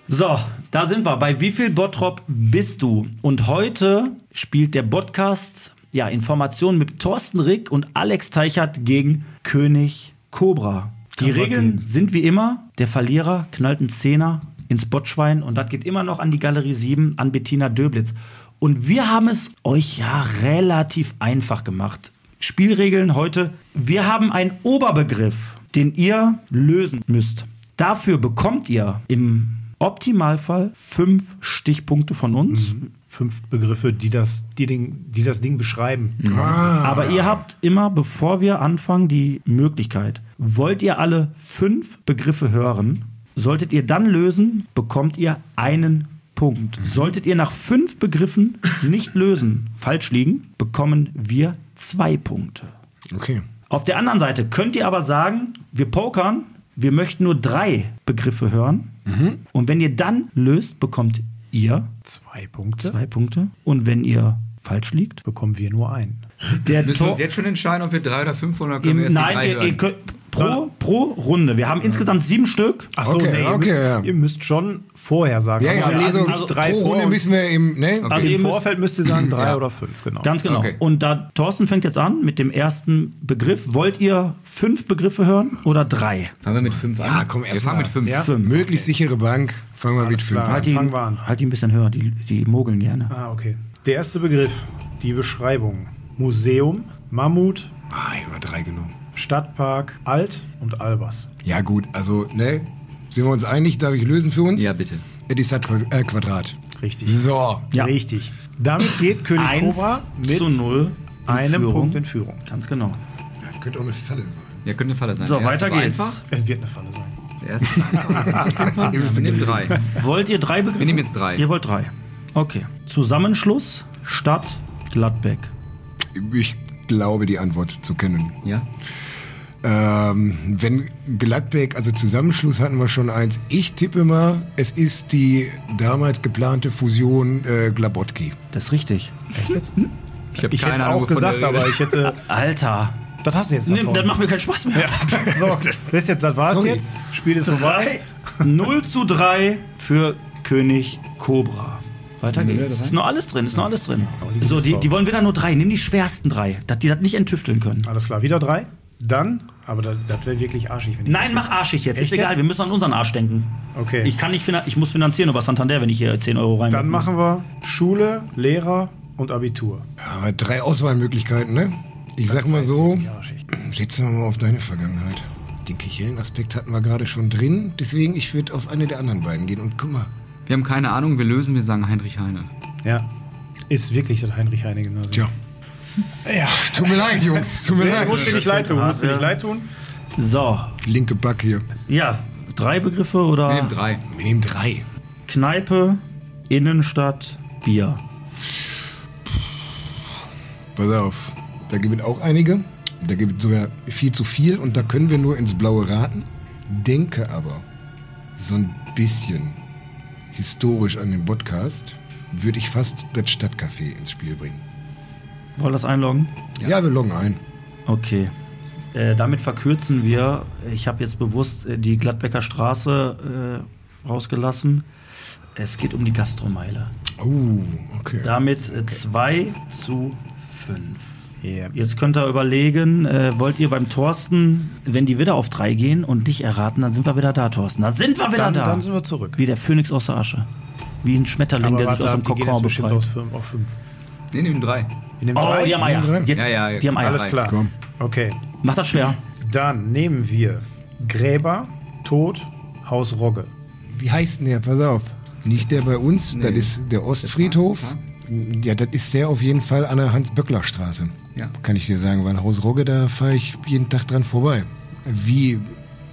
So, da sind wir. Bei wie viel Bottrop bist du? Und heute spielt der Podcast ja, Informationen mit Thorsten Rick und Alex Teichert gegen König Cobra. Die Kann Regeln sind wie immer: der Verlierer knallt einen Zehner ins Botschwein und das geht immer noch an die Galerie 7, an Bettina Döblitz. Und wir haben es euch ja relativ einfach gemacht. Spielregeln heute. Wir haben einen Oberbegriff, den ihr lösen müsst. Dafür bekommt ihr im Optimalfall fünf Stichpunkte von uns. Fünf Begriffe, die das, die, Ding, die das Ding beschreiben. Aber ihr habt immer, bevor wir anfangen, die Möglichkeit. Wollt ihr alle fünf Begriffe hören? Solltet ihr dann lösen, bekommt ihr einen Punkt. Solltet ihr nach fünf Begriffen nicht lösen, falsch liegen, bekommen wir zwei Punkte. Okay. Auf der anderen Seite könnt ihr aber sagen, wir pokern, wir möchten nur drei Begriffe hören. Und wenn ihr dann löst, bekommt ihr Zwei Punkte. zwei Punkte. Und wenn ihr falsch liegt, Bekommen wir nur einen. der *laughs* Müssen wir uns jetzt schon entscheiden, ob wir drei oder fünf oder können Im, wir erst die nein, drei ihr, ihr hören? könnt, pro, pro Runde. Wir haben insgesamt sieben Stück. Ach so, Okay, nee, ihr, okay, müsst, ja. ihr müsst schon vorher sagen. Ja, ja, also, lesen nicht drei pro. Runde müssen wir im, ne? Okay. Also Im Vorfeld müsst ihr sagen drei Ja. oder fünf, genau. Ganz genau. Okay. Und da Thorsten fängt jetzt an mit dem ersten Begriff. Wollt ihr fünf Begriffe hören oder drei? Fangen wir mit fünf Ja, an. komm, erst Wir fangen mal. mit fünf. Ja. Fünf. Möglichst sichere Bank. Fangen wir mit fünf klar. an. Halt die, fangen wir an. halt die ein bisschen höher, die, die mogeln gerne. Ah, okay. Der erste Begriff, die Beschreibung. Museum, Mammut, Ah, ich hab mal drei genommen. Stadtpark, Alt und Albers. Ja, gut, also, ne? Sind wir uns einig? Darf ich lösen für uns? Ja, bitte. Die Stadt äh, Quadrat. Richtig. So. Ja. Richtig. Damit geht König Eins Cobra mit zu null. in einem Führung. Punkt in Führung. Ganz genau. Das könnte auch eine Falle sein. Ja, könnte eine Falle sein. So, weiter geht's. Einfach. Es wird eine Falle sein. Der erste. Ja, *laughs* wir nehmen drei. Wollt ihr drei Begriffe? Wir nehmen jetzt drei. Ihr wollt drei. Okay. Zusammenschluss Stadt Gladbeck. Ich glaube, die Antwort zu kennen. Ja. Ähm, wenn Gladbeck, also Zusammenschluss hatten wir schon eins. Ich tippe mal, es ist die damals geplante Fusion äh, Glabotki. Das ist richtig. Ich habe Ich hätte keine es Ahnung, auch gesagt, aber ich hätte. Alter. Das hast du jetzt Nee, davon. das macht mir keinen Spaß mehr. *laughs* So, das, jetzt, das war's Sorry. jetzt. Spiel ist vorbei. 0 zu 3 für König Cobra. Weiter geht's. Ist noch alles drin, ist noch alles drin. So, die, die wollen wieder nur drei. Nimm die schwersten drei, dass die das nicht enttüfteln können. Alles klar, wieder drei. Dann, aber das, das wäre wirklich arschig. Wenn ich Nein, das mach arschig jetzt. Ist egal, jetzt? wir müssen an unseren Arsch denken. Okay. Ich kann nicht, finan- ich muss finanzieren über Santander, wenn ich hier 10 Euro rein Dann machen wir Schule, Lehrer und Abitur. Aber drei Auswahlmöglichkeiten, ne? Ich sag mal so, setzen wir mal auf deine Vergangenheit. Den Kichellen-Aspekt hatten wir gerade schon drin, deswegen ich würde auf eine der anderen beiden gehen. Und guck mal, Wir haben keine Ahnung, wir lösen, wir sagen Heinrich Heine. Ja. Ist wirklich das Heinrich-Heine-Gymnasium. tja. Ja. Tut mir leid, Jungs, tut mir Nee, leid. musst dir nicht leid tun, musst dir nicht leid tun. So, Linke Back hier. ja, drei Begriffe oder Wir nehmen drei. Wir nehmen drei. Kneipe, Innenstadt, Bier. Pass auf, da gibt es auch einige. Da gibt es sogar viel zu viel und da können wir nur ins Blaue raten. Denke aber, so ein bisschen historisch an den Podcast würde ich fast das Stadtcafé ins Spiel bringen. Wollt ihr das einloggen? Ja, wir loggen ein. Okay. Äh, damit verkürzen wir, ich habe jetzt bewusst äh, die Gladbecker Straße äh, rausgelassen. Es geht um die Gastromeile. Oh, okay. Damit 2 zu 5. Jetzt könnt ihr überlegen, äh, wollt ihr beim Thorsten, wenn die wieder auf 3 gehen und dich erraten, dann sind wir wieder da, Thorsten. Da sind wir wieder Dann, da. dann sind wir zurück. Wie der Phönix aus der Asche. Wie ein Schmetterling, Aber der warte sich aus dem Kokon befreit. aus fünf auf fünf. Wir nehmen drei. Wir nehmen Oh, drei? die haben Eier. Jetzt, Ja, ja, die haben Eier. Alles klar. Komm. Okay. Macht das schwer. Dann nehmen wir Gräber, Tod, Haus Rogge. Wie heißt denn der? Pass auf. Nicht der bei uns, das ist der Ostfriedhof. Ja, das ist der auf jeden Fall an der Hans-Böckler-Straße. Ja. Kann ich dir sagen, weil Haus Rogge, da fahre ich jeden Tag dran vorbei. Wie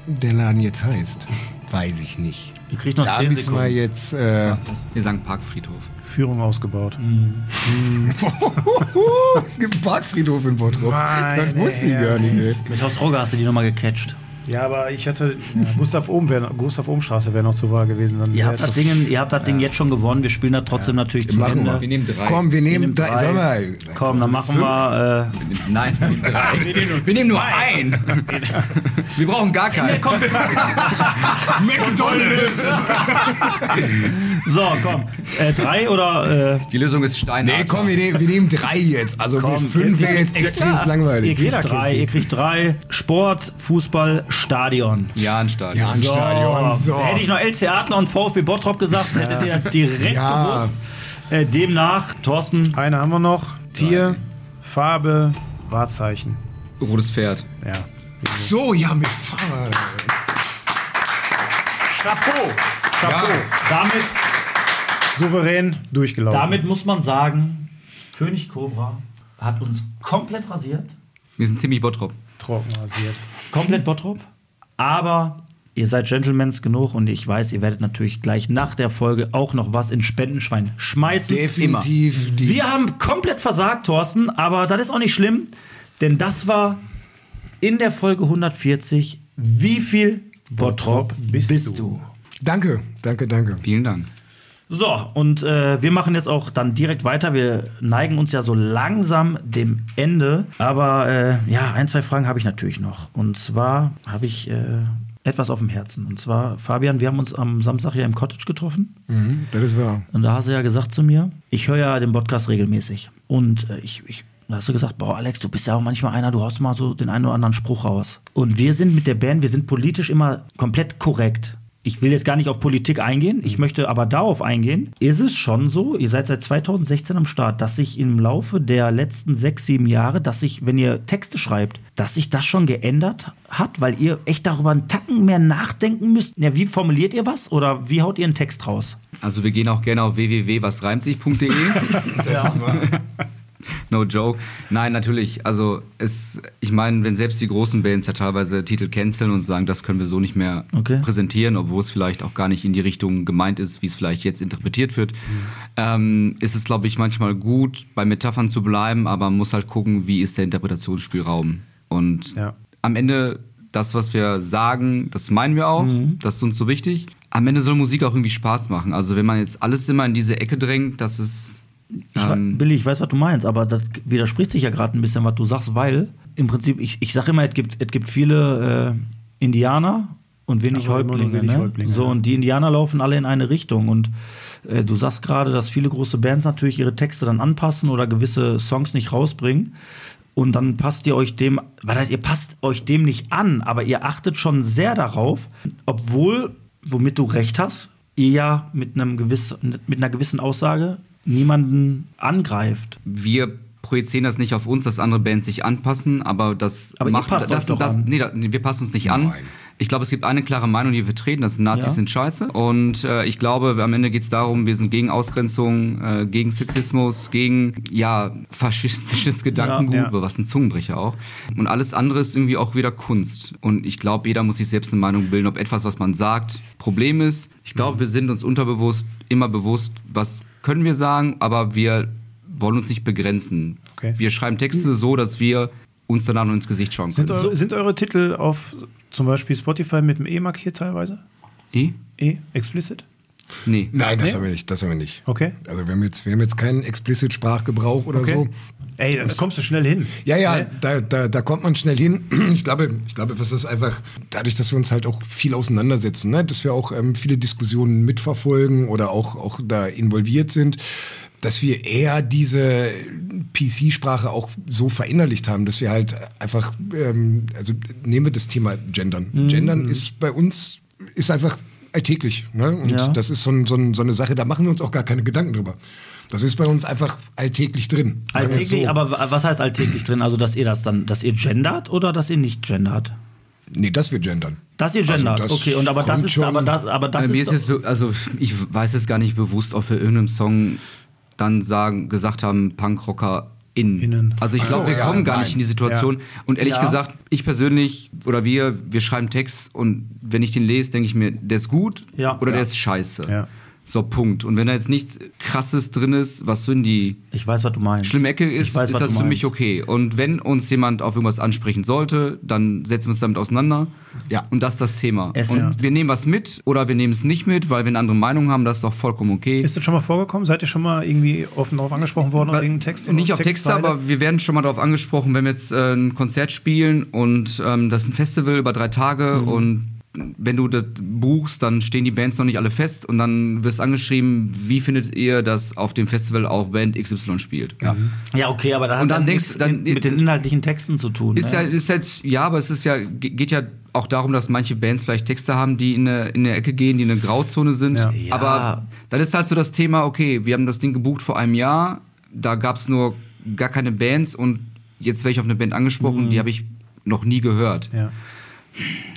der Laden jetzt heißt, *laughs* weiß ich nicht. Ihr kriegt noch Da 10 müssen wir Sekunden. jetzt. Äh, Wir sagen Parkfriedhof. Führung ausgebaut. *laughs* es gibt einen Parkfriedhof in Bottrop. Meine das wusste ich gar nicht, ey. Mit Haus Rogge hast du die nochmal gecatcht. Ja, aber ich hatte. Ja, Gustav Ohm wär, Gustav Ohm Straße wäre noch zur Wahl gewesen. Dann Ihr habt das Ding, ihr habt das Ding jetzt schon gewonnen. Wir spielen das trotzdem natürlich zu Machen Ende. Wir nehmen drei. Komm, wir nehmen, nehmen drei. drei. Sag mal. Komm, dann machen wir. Äh, Nein, wir nehmen drei. *laughs* Wir nehmen nur einen. *laughs* Wir brauchen gar keinen. *laughs* McDonalds! so, komm. Äh, drei oder. Äh, Die Lösung ist Stein. Nee, komm, wir nehmen, wir nehmen drei jetzt. Also Komm, fünf wäre jetzt extrem ja, Ihr langweilig. kriegt drei. Ihr kriegt drei. Sport, Fußball, Stadion. Ja, ein Stadion. Ja, ein Stadion. So. Hätte ich noch LC Adler und VfB Bottrop gesagt, hättet ihr das direkt Ja. gewusst. Äh, demnach, Thorsten, Eine haben wir noch. Tier, Farbe, Wahrzeichen. Rotes Pferd. Ja. Ach so, ja, mit Fahrrad. Chapeau. Chapeau. Ja. Damit, Souverän durchgelaufen. damit muss man sagen, König Cobra hat uns komplett rasiert. Wir sind ziemlich Bottrop. trocken rasiert. Komplett *laughs* Bottrop. Aber ihr seid Gentlemans genug und ich weiß, ihr werdet natürlich gleich nach der Folge auch noch was in Spendenschwein schmeißen. Definitiv. Die, Wir haben komplett versagt, Thorsten, aber das ist auch nicht schlimm, denn das war in der Folge 140. Wie viel Bottrop bist, bist du? danke, danke, danke. Vielen Dank. So, und äh, wir machen jetzt auch dann direkt weiter. Wir neigen uns ja so langsam dem Ende. Aber äh, ja, ein, zwei Fragen habe ich natürlich noch. Und zwar habe ich äh, etwas auf dem Herzen. Und zwar, Fabian, wir haben uns am Samstag ja im Cottage getroffen. Mhm, das ist wahr. Und da hast du ja gesagt zu mir, ich höre ja den Podcast regelmäßig. Und äh, ich, ich da hast du gesagt, boah, Alex, du bist ja auch manchmal einer, du haust mal so den einen oder anderen Spruch raus. Und wir sind mit der Band, wir sind politisch immer komplett korrekt. Ich will jetzt gar nicht auf Politik eingehen, ich möchte aber darauf eingehen. Ist es schon so, ihr seid seit 2016 am Start, dass sich im Laufe der letzten sechs, sieben Jahre, dass sich, wenn ihr Texte schreibt, dass sich das schon geändert hat, weil ihr echt darüber einen Tacken mehr nachdenken müsst? Ja, wie formuliert ihr was oder wie haut ihr einen Text raus? Also wir gehen auch gerne auf www.wasreimtsich.de. *laughs* Das ist wahr. *laughs* No joke. Nein, natürlich. Also es, ich meine, wenn selbst die großen Bands ja teilweise Titel canceln und sagen, das können wir so nicht mehr Okay. präsentieren, obwohl es vielleicht auch gar nicht in die Richtung gemeint ist, wie es vielleicht jetzt interpretiert wird, ähm, ist es, glaube ich, manchmal gut, bei Metaphern zu bleiben, aber man muss halt gucken, wie ist der Interpretationsspielraum. Und Ja. am Ende, das, was wir sagen, das meinen wir auch, das ist uns so wichtig. Am Ende soll Musik auch irgendwie Spaß machen. Also wenn man jetzt alles immer in diese Ecke drängt, das ist... Ich, ähm, Billy, ich weiß, was du meinst, aber das widerspricht sich ja gerade ein bisschen, was du sagst, weil im Prinzip, ich, ich sage immer, es gibt, es gibt viele äh, Indianer und wenig Häuptlinge. wenig ne? Häuptlinge, so, ja. und die Indianer laufen alle in eine Richtung. Und äh, du sagst gerade, dass viele große Bands natürlich ihre Texte dann anpassen oder gewisse Songs nicht rausbringen. Und dann passt ihr euch dem, was heißt, ihr passt euch dem nicht an, aber ihr achtet schon sehr darauf, obwohl, womit du recht hast, ihr ja mit, einem gewiss, mit einer gewissen Aussage niemanden angreift. wir projizieren das nicht auf uns, dass andere Bands sich anpassen, aber das Aber macht passt das, das, an. Nee, wir passen uns nicht an. Nein. Ich glaube, es gibt eine klare Meinung, die wir vertreten, das sind Nazis Ja. sind scheiße. Und äh, ich glaube, am Ende geht es darum, wir sind gegen Ausgrenzung, äh, gegen Sexismus, gegen ja, faschistisches Gedankengrube, Ja. was ein Zungenbrecher auch. Und alles andere ist irgendwie auch wieder Kunst. Und ich glaube, jeder muss sich selbst eine Meinung bilden, ob etwas, was man sagt, Problem ist. Ich glaube, wir sind uns unterbewusst immer bewusst, was können wir sagen, aber wir wollen uns nicht begrenzen. Okay. Wir schreiben Texte so, dass wir uns danach noch ins Gesicht schauen Sind, können. eure, sind eure Titel auf zum Beispiel Spotify mit dem E markiert teilweise? E? E? Explicit? Nee. Nein, das Nee? haben wir nicht. Das haben wir nicht. Okay. Also wir haben jetzt, wir haben jetzt keinen explicit Sprachgebrauch oder Okay. so. Ey, da kommst du schnell hin. Ja, ja, Ne? da, da, da kommt man schnell hin. *clears throat* Ich glaube, ich glaube, was ist einfach, dadurch, dass wir uns halt auch viel auseinandersetzen, ne? dass wir auch ähm, viele Diskussionen mitverfolgen oder auch, auch da involviert sind, dass wir eher diese PC-Sprache auch so verinnerlicht haben, dass wir halt einfach, ähm, also nehmen wir das Thema Gendern. Mhm. Gendern ist bei uns, ist einfach alltäglich. Ne? Und Ja. das ist so, ein, so, ein, so eine Sache, da machen wir uns auch gar keine Gedanken drüber. Das ist bei uns einfach alltäglich drin. Es Alltäglich, so. aber wa- was heißt alltäglich drin? Also, dass ihr das dann, dass ihr gendert oder dass ihr nicht gendert? Nee, dass wir gendern. Dass ihr gendert, Also das okay. Und aber das ist, schon- aber das, aber das Bei mir ist, ist jetzt, also ich weiß jetzt gar nicht bewusst, ob wir irgendeinem Song dann sagen, gesagt haben, Punkrocker in. Innen. Also ich Ach so, glaube, wir ja, kommen gar nein. nicht in die Situation. Und ehrlich Ja. gesagt, ich persönlich oder wir, wir schreiben Text und wenn ich den lese, denke ich mir, der ist gut Ja. oder Ja. der ist scheiße. So, Punkt. Und wenn da jetzt nichts krasses drin ist, was so in die ich weiß, was du meinst. schlimme Ecke ist, weiß, ist das für mich okay. Und wenn uns jemand auf irgendwas ansprechen sollte, dann setzen wir uns damit auseinander. Ja. Und das ist das Thema. Es- und ja. wir nehmen was mit oder wir nehmen es nicht mit, weil wir eine andere Meinung haben, das ist auch vollkommen okay. Ist das schon mal vorgekommen? Seid ihr schon mal irgendwie offen darauf angesprochen worden auf irgendeinen Text? Nicht auf Texte, aber wir werden schon mal darauf angesprochen, wenn wir jetzt äh, ein Konzert spielen und ähm, das ist ein Festival über drei Tage Mhm. und wenn du das buchst, dann stehen die Bands noch nicht alle fest und dann wirst angeschrieben, wie findet ihr, dass auf dem Festival auch Band XY spielt? Ja. Ja, okay, aber da hat dann dann denkst dann- mit, mit den inhaltlichen Texten zu tun. Ist ne? ja, ist jetzt, ja, aber es ist ja, ge- geht ja auch darum, dass manche Bands vielleicht Texte haben, die in eine, in eine Ecke gehen, die in eine Grauzone sind. Ja. Ja. Aber dann ist halt so das Thema, okay, wir haben das Ding gebucht vor einem Jahr, da gab es nur gar keine Bands und jetzt werde ich auf eine Band angesprochen, die habe ich noch nie gehört. Ja.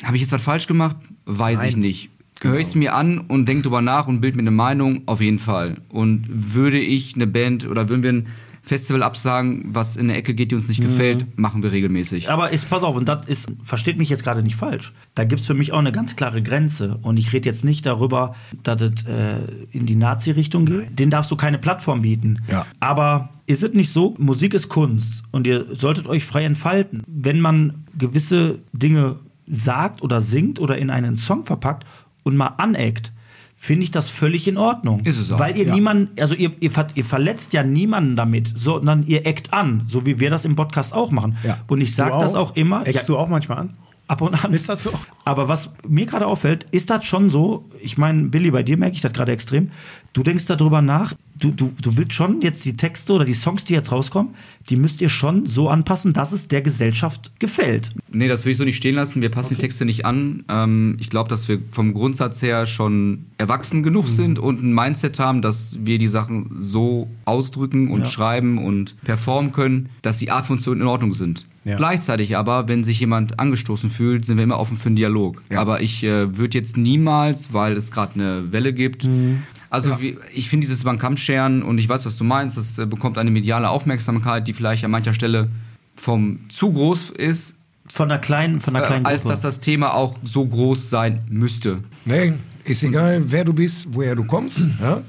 Habe ich jetzt was falsch gemacht? Weiß ich nicht. Höre ich es mir an und denke drüber nach und bild mir eine Meinung? Auf jeden Fall. Und würde ich eine Band oder würden wir ein Festival absagen, was in eine Ecke geht, die uns nicht gefällt, machen wir regelmäßig. Aber ist, pass auf, und das ist, versteht mich jetzt gerade nicht falsch. Da gibt es für mich auch eine ganz klare Grenze. Und ich rede jetzt nicht darüber, dass es äh, in die Nazi-Richtung geht. Den darfst du keine Plattform bieten. Ja. Aber ist es nicht so, Musik ist Kunst und ihr solltet euch frei entfalten. Wenn man gewisse Dinge sagt oder singt oder in einen Song verpackt und mal aneckt, finde ich das völlig in Ordnung. Ist es auch. Weil ihr Ja. niemanden, also ihr, ihr, ver, ihr verletzt ja niemanden damit, sondern ihr eckt an, so wie wir das im Podcast auch machen. Ja. Und ich sage das auch immer. Eckst du auch manchmal an? Ab und an ist das so. Aber was mir gerade auffällt, ist das schon so, ich meine, Billy, bei dir merke ich das gerade extrem, du denkst darüber nach, du, du, du willst schon jetzt die Texte oder die Songs, die jetzt rauskommen, die müsst ihr schon so anpassen, dass es der Gesellschaft gefällt. Nee, das will ich so nicht stehen lassen. Wir passen die Texte nicht an. Ähm, ich glaube, dass wir vom Grundsatz her schon erwachsen genug Mhm. sind und ein Mindset haben, dass wir die Sachen so ausdrücken und Ja. schreiben und performen können, dass die Art von uns in Ordnung sind. Ja. Gleichzeitig aber, wenn sich jemand angestoßen fühlt, sind wir immer offen für einen Dialog. Ja. Aber ich äh, würde jetzt niemals, weil es gerade eine Welle gibt, Mhm. also wie, ich finde dieses Bankkampfscheren und ich weiß, was du meinst, das äh, bekommt eine mediale Aufmerksamkeit, die vielleicht an mancher Stelle vom zu groß ist, Von einer kleinen, von einer äh, kleinen als Gruppe. dass das Thema auch so groß sein müsste. Nee, ist egal, wer du bist, woher du kommst. Ja?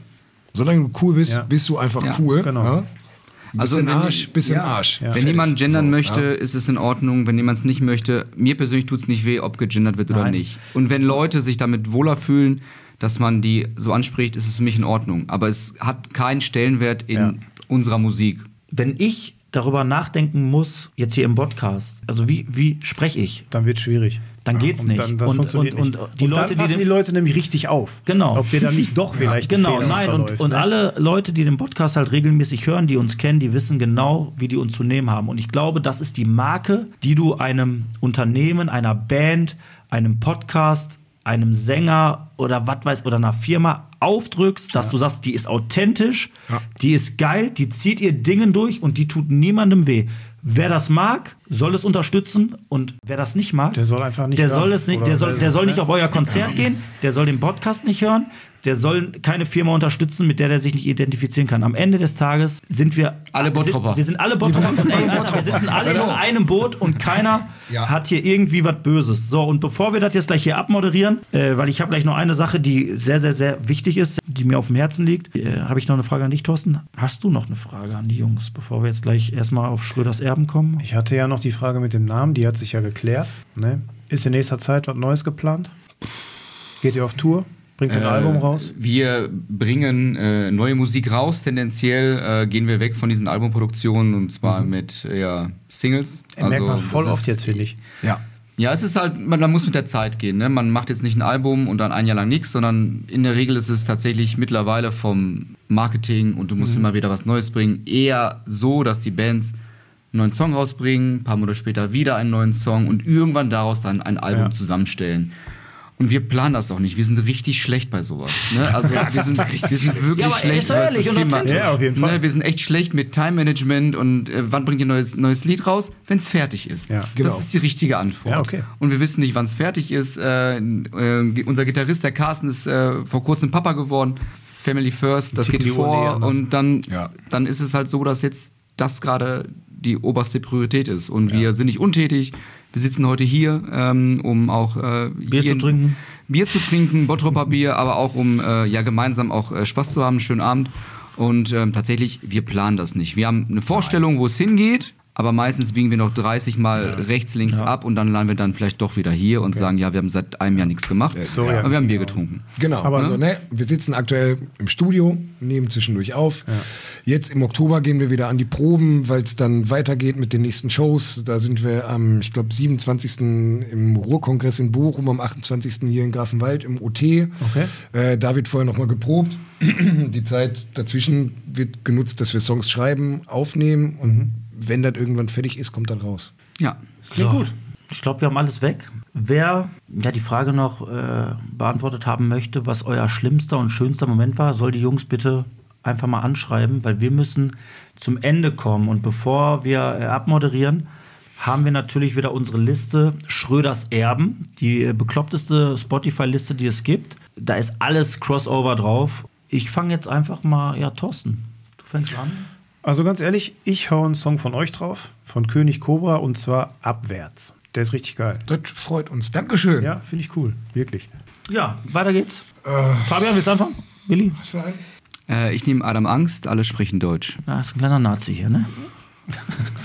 Solange du cool bist, Ja. bist du einfach Ja, cool. genau. Ja? Also in wenn- Arsch, bist in ja. Arsch. Wenn Fertig. jemand gendern So, möchte, ja. ist es in Ordnung. Wenn jemand es nicht möchte, mir persönlich tut es nicht weh, ob gegendert wird oder Nein. nicht. Und wenn Leute sich damit wohler fühlen, dass man die so anspricht, ist es für mich in Ordnung. Aber es hat keinen Stellenwert in Ja. unserer Musik. Wenn ich darüber nachdenken muss, jetzt hier im Podcast, also wie, wie spreche ich, Dann wird es schwierig. Dann geht's Und nicht. Dann, und, und, nicht. und die Leute, dann die passen den- die Leute nämlich richtig auf. Genau. Ob wir dann nicht doch *laughs* vielleicht einen Genau, nein, und, und ne? alle Leute, die den Podcast halt regelmäßig hören, die uns kennen, die wissen genau, wie die uns zu nehmen haben. Und ich glaube, das ist die Marke, die du einem Unternehmen, einer Band, einem Podcast, einem Sänger oder was weiß oder einer Firma aufdrückst, dass du sagst, die ist authentisch, die ist geil, die zieht ihr Dingen durch und die tut niemandem weh. Wer das mag, soll es unterstützen und wer das nicht mag, Der soll einfach nicht der hören. soll es nicht, der soll, der- der soll nicht ne? auf euer Konzert gehen, der soll den Podcast nicht hören, der soll keine Firma unterstützen, mit der der sich nicht identifizieren kann. Am Ende des Tages sind wir Alle Bottropper. Wir sind alle Bottropper. ey, Alter, wir *laughs* sitzen alle in einem Boot und keiner Ja. hat hier irgendwie was Böses. So, und bevor wir das jetzt gleich hier abmoderieren, äh, weil ich habe gleich noch eine Sache, die sehr, sehr, sehr wichtig ist, die mir auf dem Herzen liegt, äh, habe ich noch eine Frage an dich, Thorsten. Hast du noch eine Frage an die Jungs, bevor wir jetzt gleich erstmal auf Schröders Erben kommen? Ich hatte ja noch die Frage mit dem Namen, die hat sich ja geklärt. Ne? Ist in nächster Zeit was Neues geplant? Geht ihr auf Tour? Bringt ihr ein Album raus? Wir bringen äh, neue Musik raus. Tendenziell äh, gehen wir weg von diesen Albumproduktionen und zwar mit ja, Singles. Mhm. merkt man voll oft ist- jetzt, finde ich. Ja. Ja, es ist halt, man, man muss mit der Zeit gehen. Ne? Man macht jetzt nicht ein Album und dann ein Jahr lang nichts, sondern in der Regel ist es tatsächlich mittlerweile vom Marketing und du musst Mhm. immer wieder was Neues bringen, eher so, dass die Bands einen neuen Song rausbringen, ein paar Monate später wieder einen neuen Song und irgendwann daraus dann ein Album Ja. zusammenstellen. Und wir planen das auch nicht. Wir sind richtig schlecht bei sowas. Ne? *laughs* Also wir sind, wir sind wirklich Ja, schlecht, ehrlich das Thema. Ja, auf jeden Fall. Ne, wir sind echt schlecht mit Time Management und äh, wann bringt ihr ein neues, neues Lied raus? Wenn es fertig ist. Ja. Genau. Das ist die richtige Antwort. Ja, okay. Und wir wissen nicht, wann es fertig ist. Äh, äh, unser Gitarrist, der Carsten, ist äh, vor kurzem Papa geworden. Family First, das geht vor. Und dann, Ja. dann ist es halt so, dass jetzt das gerade die oberste Priorität ist. Und wir sind nicht untätig. Wir sitzen heute hier, ähm, um auch äh, Bier zu trinken. Bier zu trinken, Bottropper Bier, aber auch um äh, ja gemeinsam auch äh, Spaß zu haben, einen schönen Abend. Und ähm, tatsächlich, wir planen das nicht. Wir haben eine Vorstellung, wo es hingeht, aber meistens biegen wir noch 30 Mal rechts, links ab und dann landen wir dann vielleicht doch wieder hier und sagen, ja, wir haben seit einem Jahr nichts gemacht, So, ja. aber wir haben Bier getrunken. Genau, Aber also so- ne, wir sitzen aktuell im Studio, nehmen zwischendurch auf. Jetzt im Oktober gehen wir wieder an die Proben, weil es dann weitergeht mit den nächsten Shows. Da sind wir am, ich glaube, 27. im Ruhrkongress in Bochum, am 28. hier in Grafenwald im OT. Okay. Äh, da wird vorher nochmal geprobt. *clears throat* die Zeit dazwischen wird genutzt, dass wir Songs schreiben, aufnehmen und wenn das irgendwann fertig ist, kommt das raus. Ja. Klingt gut. Ich glaube, wir haben alles weg. Wer ja die Frage noch äh, beantwortet haben möchte, was euer schlimmster und schönster Moment war, soll die Jungs bitte einfach mal anschreiben, weil wir müssen zum Ende kommen. Und bevor wir äh, abmoderieren, haben wir natürlich wieder unsere Liste Schröders Erben, die äh, bekloppteste Spotify-Liste, die es gibt. Da ist alles Crossover drauf. Ich fange jetzt einfach mal, ja, Thorsten, du fängst an. Also ganz ehrlich, ich hau einen Song von euch drauf, von König Cobra und zwar Abwärts. Der ist richtig geil. Das freut uns. Dankeschön. Ja, finde ich cool. Wirklich. Ja, weiter geht's. Fabian, willst du anfangen? Willi? Was Äh, ich nehme Adam Angst, alle sprechen Deutsch. Ja, ist ein kleiner Nazi hier, ne?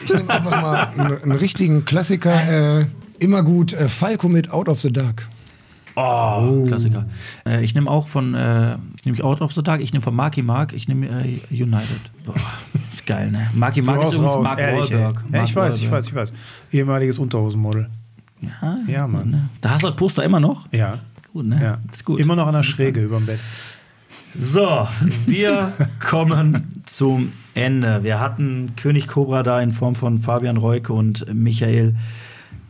Ich nehme einfach mal einen, einen richtigen Klassiker. Äh, immer gut. Äh, Falco mit Out of the Dark. Oh, Klassiker. Äh, ich nehme auch von, äh, ich nehme Out of the Dark, ich nehme von Marky Mark, ich nehme äh, United. *laughs* Boah, ist geil, ne? Marky Mark ist übrigens raus, Mark ehrlich. Wahlberg. Ja, Mark ich weiß, ich Wahlberg. weiß, ich weiß. Ehemaliges Unterhosenmodel. Ja, Ja, Mann. Ne? Da hast du das Poster immer noch? Ja. Gut, ne? ja. Ist gut. Immer noch an der Schräge über dem Bett. So, wir *laughs* kommen zum Ende. Wir hatten König Cobra da in Form von Fabian Reuke und Michael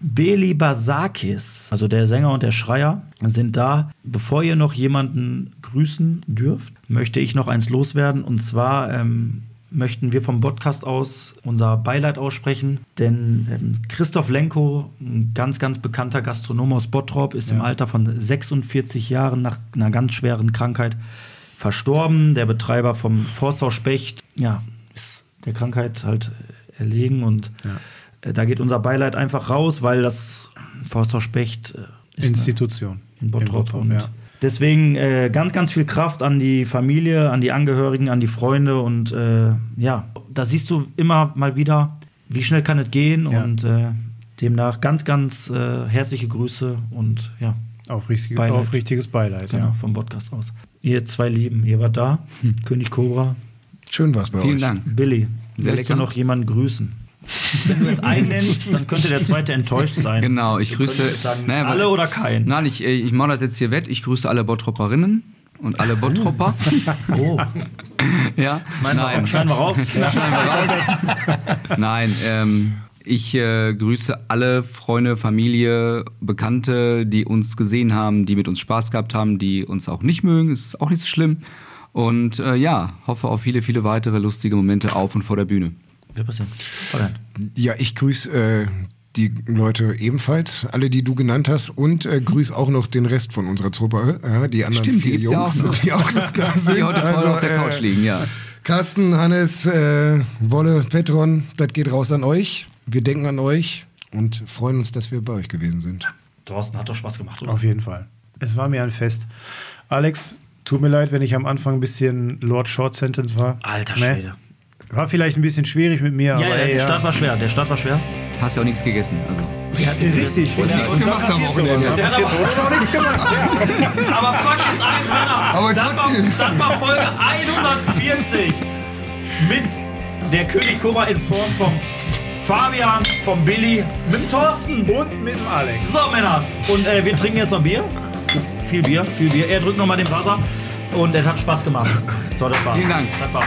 Belibasakis, also der Sänger und der Schreier, sind da. Bevor ihr noch jemanden grüßen dürft, möchte ich noch eins loswerden. Und zwar ähm, möchten wir vom Podcast aus unser Beileid aussprechen, denn ähm, Christoph Lenko, ein ganz, ganz bekannter Gastronom aus Bottrop, ist im Alter von 46 Jahren nach einer ganz schweren Krankheit verstorben. Der Betreiber vom Forsthaus Specht, ja, ist der Krankheit halt erlegen und äh, da geht unser Beileid einfach raus, weil das Forsthaus Specht äh, ist Institution. in Bottrop. Bottrop, und ja. Deswegen äh, ganz, ganz viel Kraft an die Familie, an die Angehörigen, an die Freunde und äh, ja, da siehst du immer mal wieder, wie schnell kann es gehen Ja. und äh, demnach ganz, ganz äh, herzliche Grüße und ja, Aufrichtig, Beileid. aufrichtiges Beileid. genau, Ja. vom Podcast aus. Ihr zwei Lieben, ihr wart da, König Cobra, Schön war's bei Vielen euch. Dank. Billy. Sehr Willst du lecker. noch jemanden grüßen? Wenn du jetzt einen nennst, *laughs* dann könnte der zweite enttäuscht sein. Genau, ich Du grüße sagen, naja, alle oder keinen. Nein, ich, äh, ich mache das jetzt hier wett. Ich grüße alle Bottropperinnen und alle Bottropper. *laughs* Oh, ja, nein. *laughs* nein. schneiden wir raus. Ja. Nein, ähm, ich äh, grüße alle Freunde, Familie, Bekannte, die uns gesehen haben, die mit uns Spaß gehabt haben, die uns auch nicht mögen. Ist auch nicht so schlimm. Und äh, ja, hoffe auf viele, viele weitere lustige Momente auf und vor der Bühne. Wird passieren. Fabian. Ja, ich grüße äh, die Leute ebenfalls, alle, die du genannt hast, und äh, grüße auch noch den Rest von unserer Truppe, äh, die anderen Stimmt, vier ja Jungs, auch *laughs* die auch noch da sind. Die heute voll Also, auf der äh, Couch liegen, ja. Carsten, Hannes, äh, Wolle, Petron, das geht raus an euch. Wir denken an euch und freuen uns, dass wir bei euch gewesen sind. Thorsten hat doch Spaß gemacht, oder? Auf jeden Fall. Es war mir ein Fest. Alex, tut mir leid, wenn ich am Anfang ein bisschen Lord Short Sentence war. Alter Ne? Schwede. War vielleicht ein bisschen schwierig mit mir, Ja, aber ja, ey, der ja. Start war schwer. Der Start war schwer. Hast ja auch nichts gegessen. Also. *laughs* Richtig, Und nichts gemacht am Wochenende. Der hat aber, aber Fakt ist eins, Männer. Aber das, war, trotzdem. das war Folge 140 mit der König Kobra in Form vom Fabian, vom Billy, mit dem Thorsten. Und mit dem Alex. So, Männers. Und äh, wir trinken jetzt noch Bier. Viel Bier, viel Bier. Er drückt nochmal den Wasser. Und es hat Spaß gemacht. So, das war's. Vielen Dank. Das war's.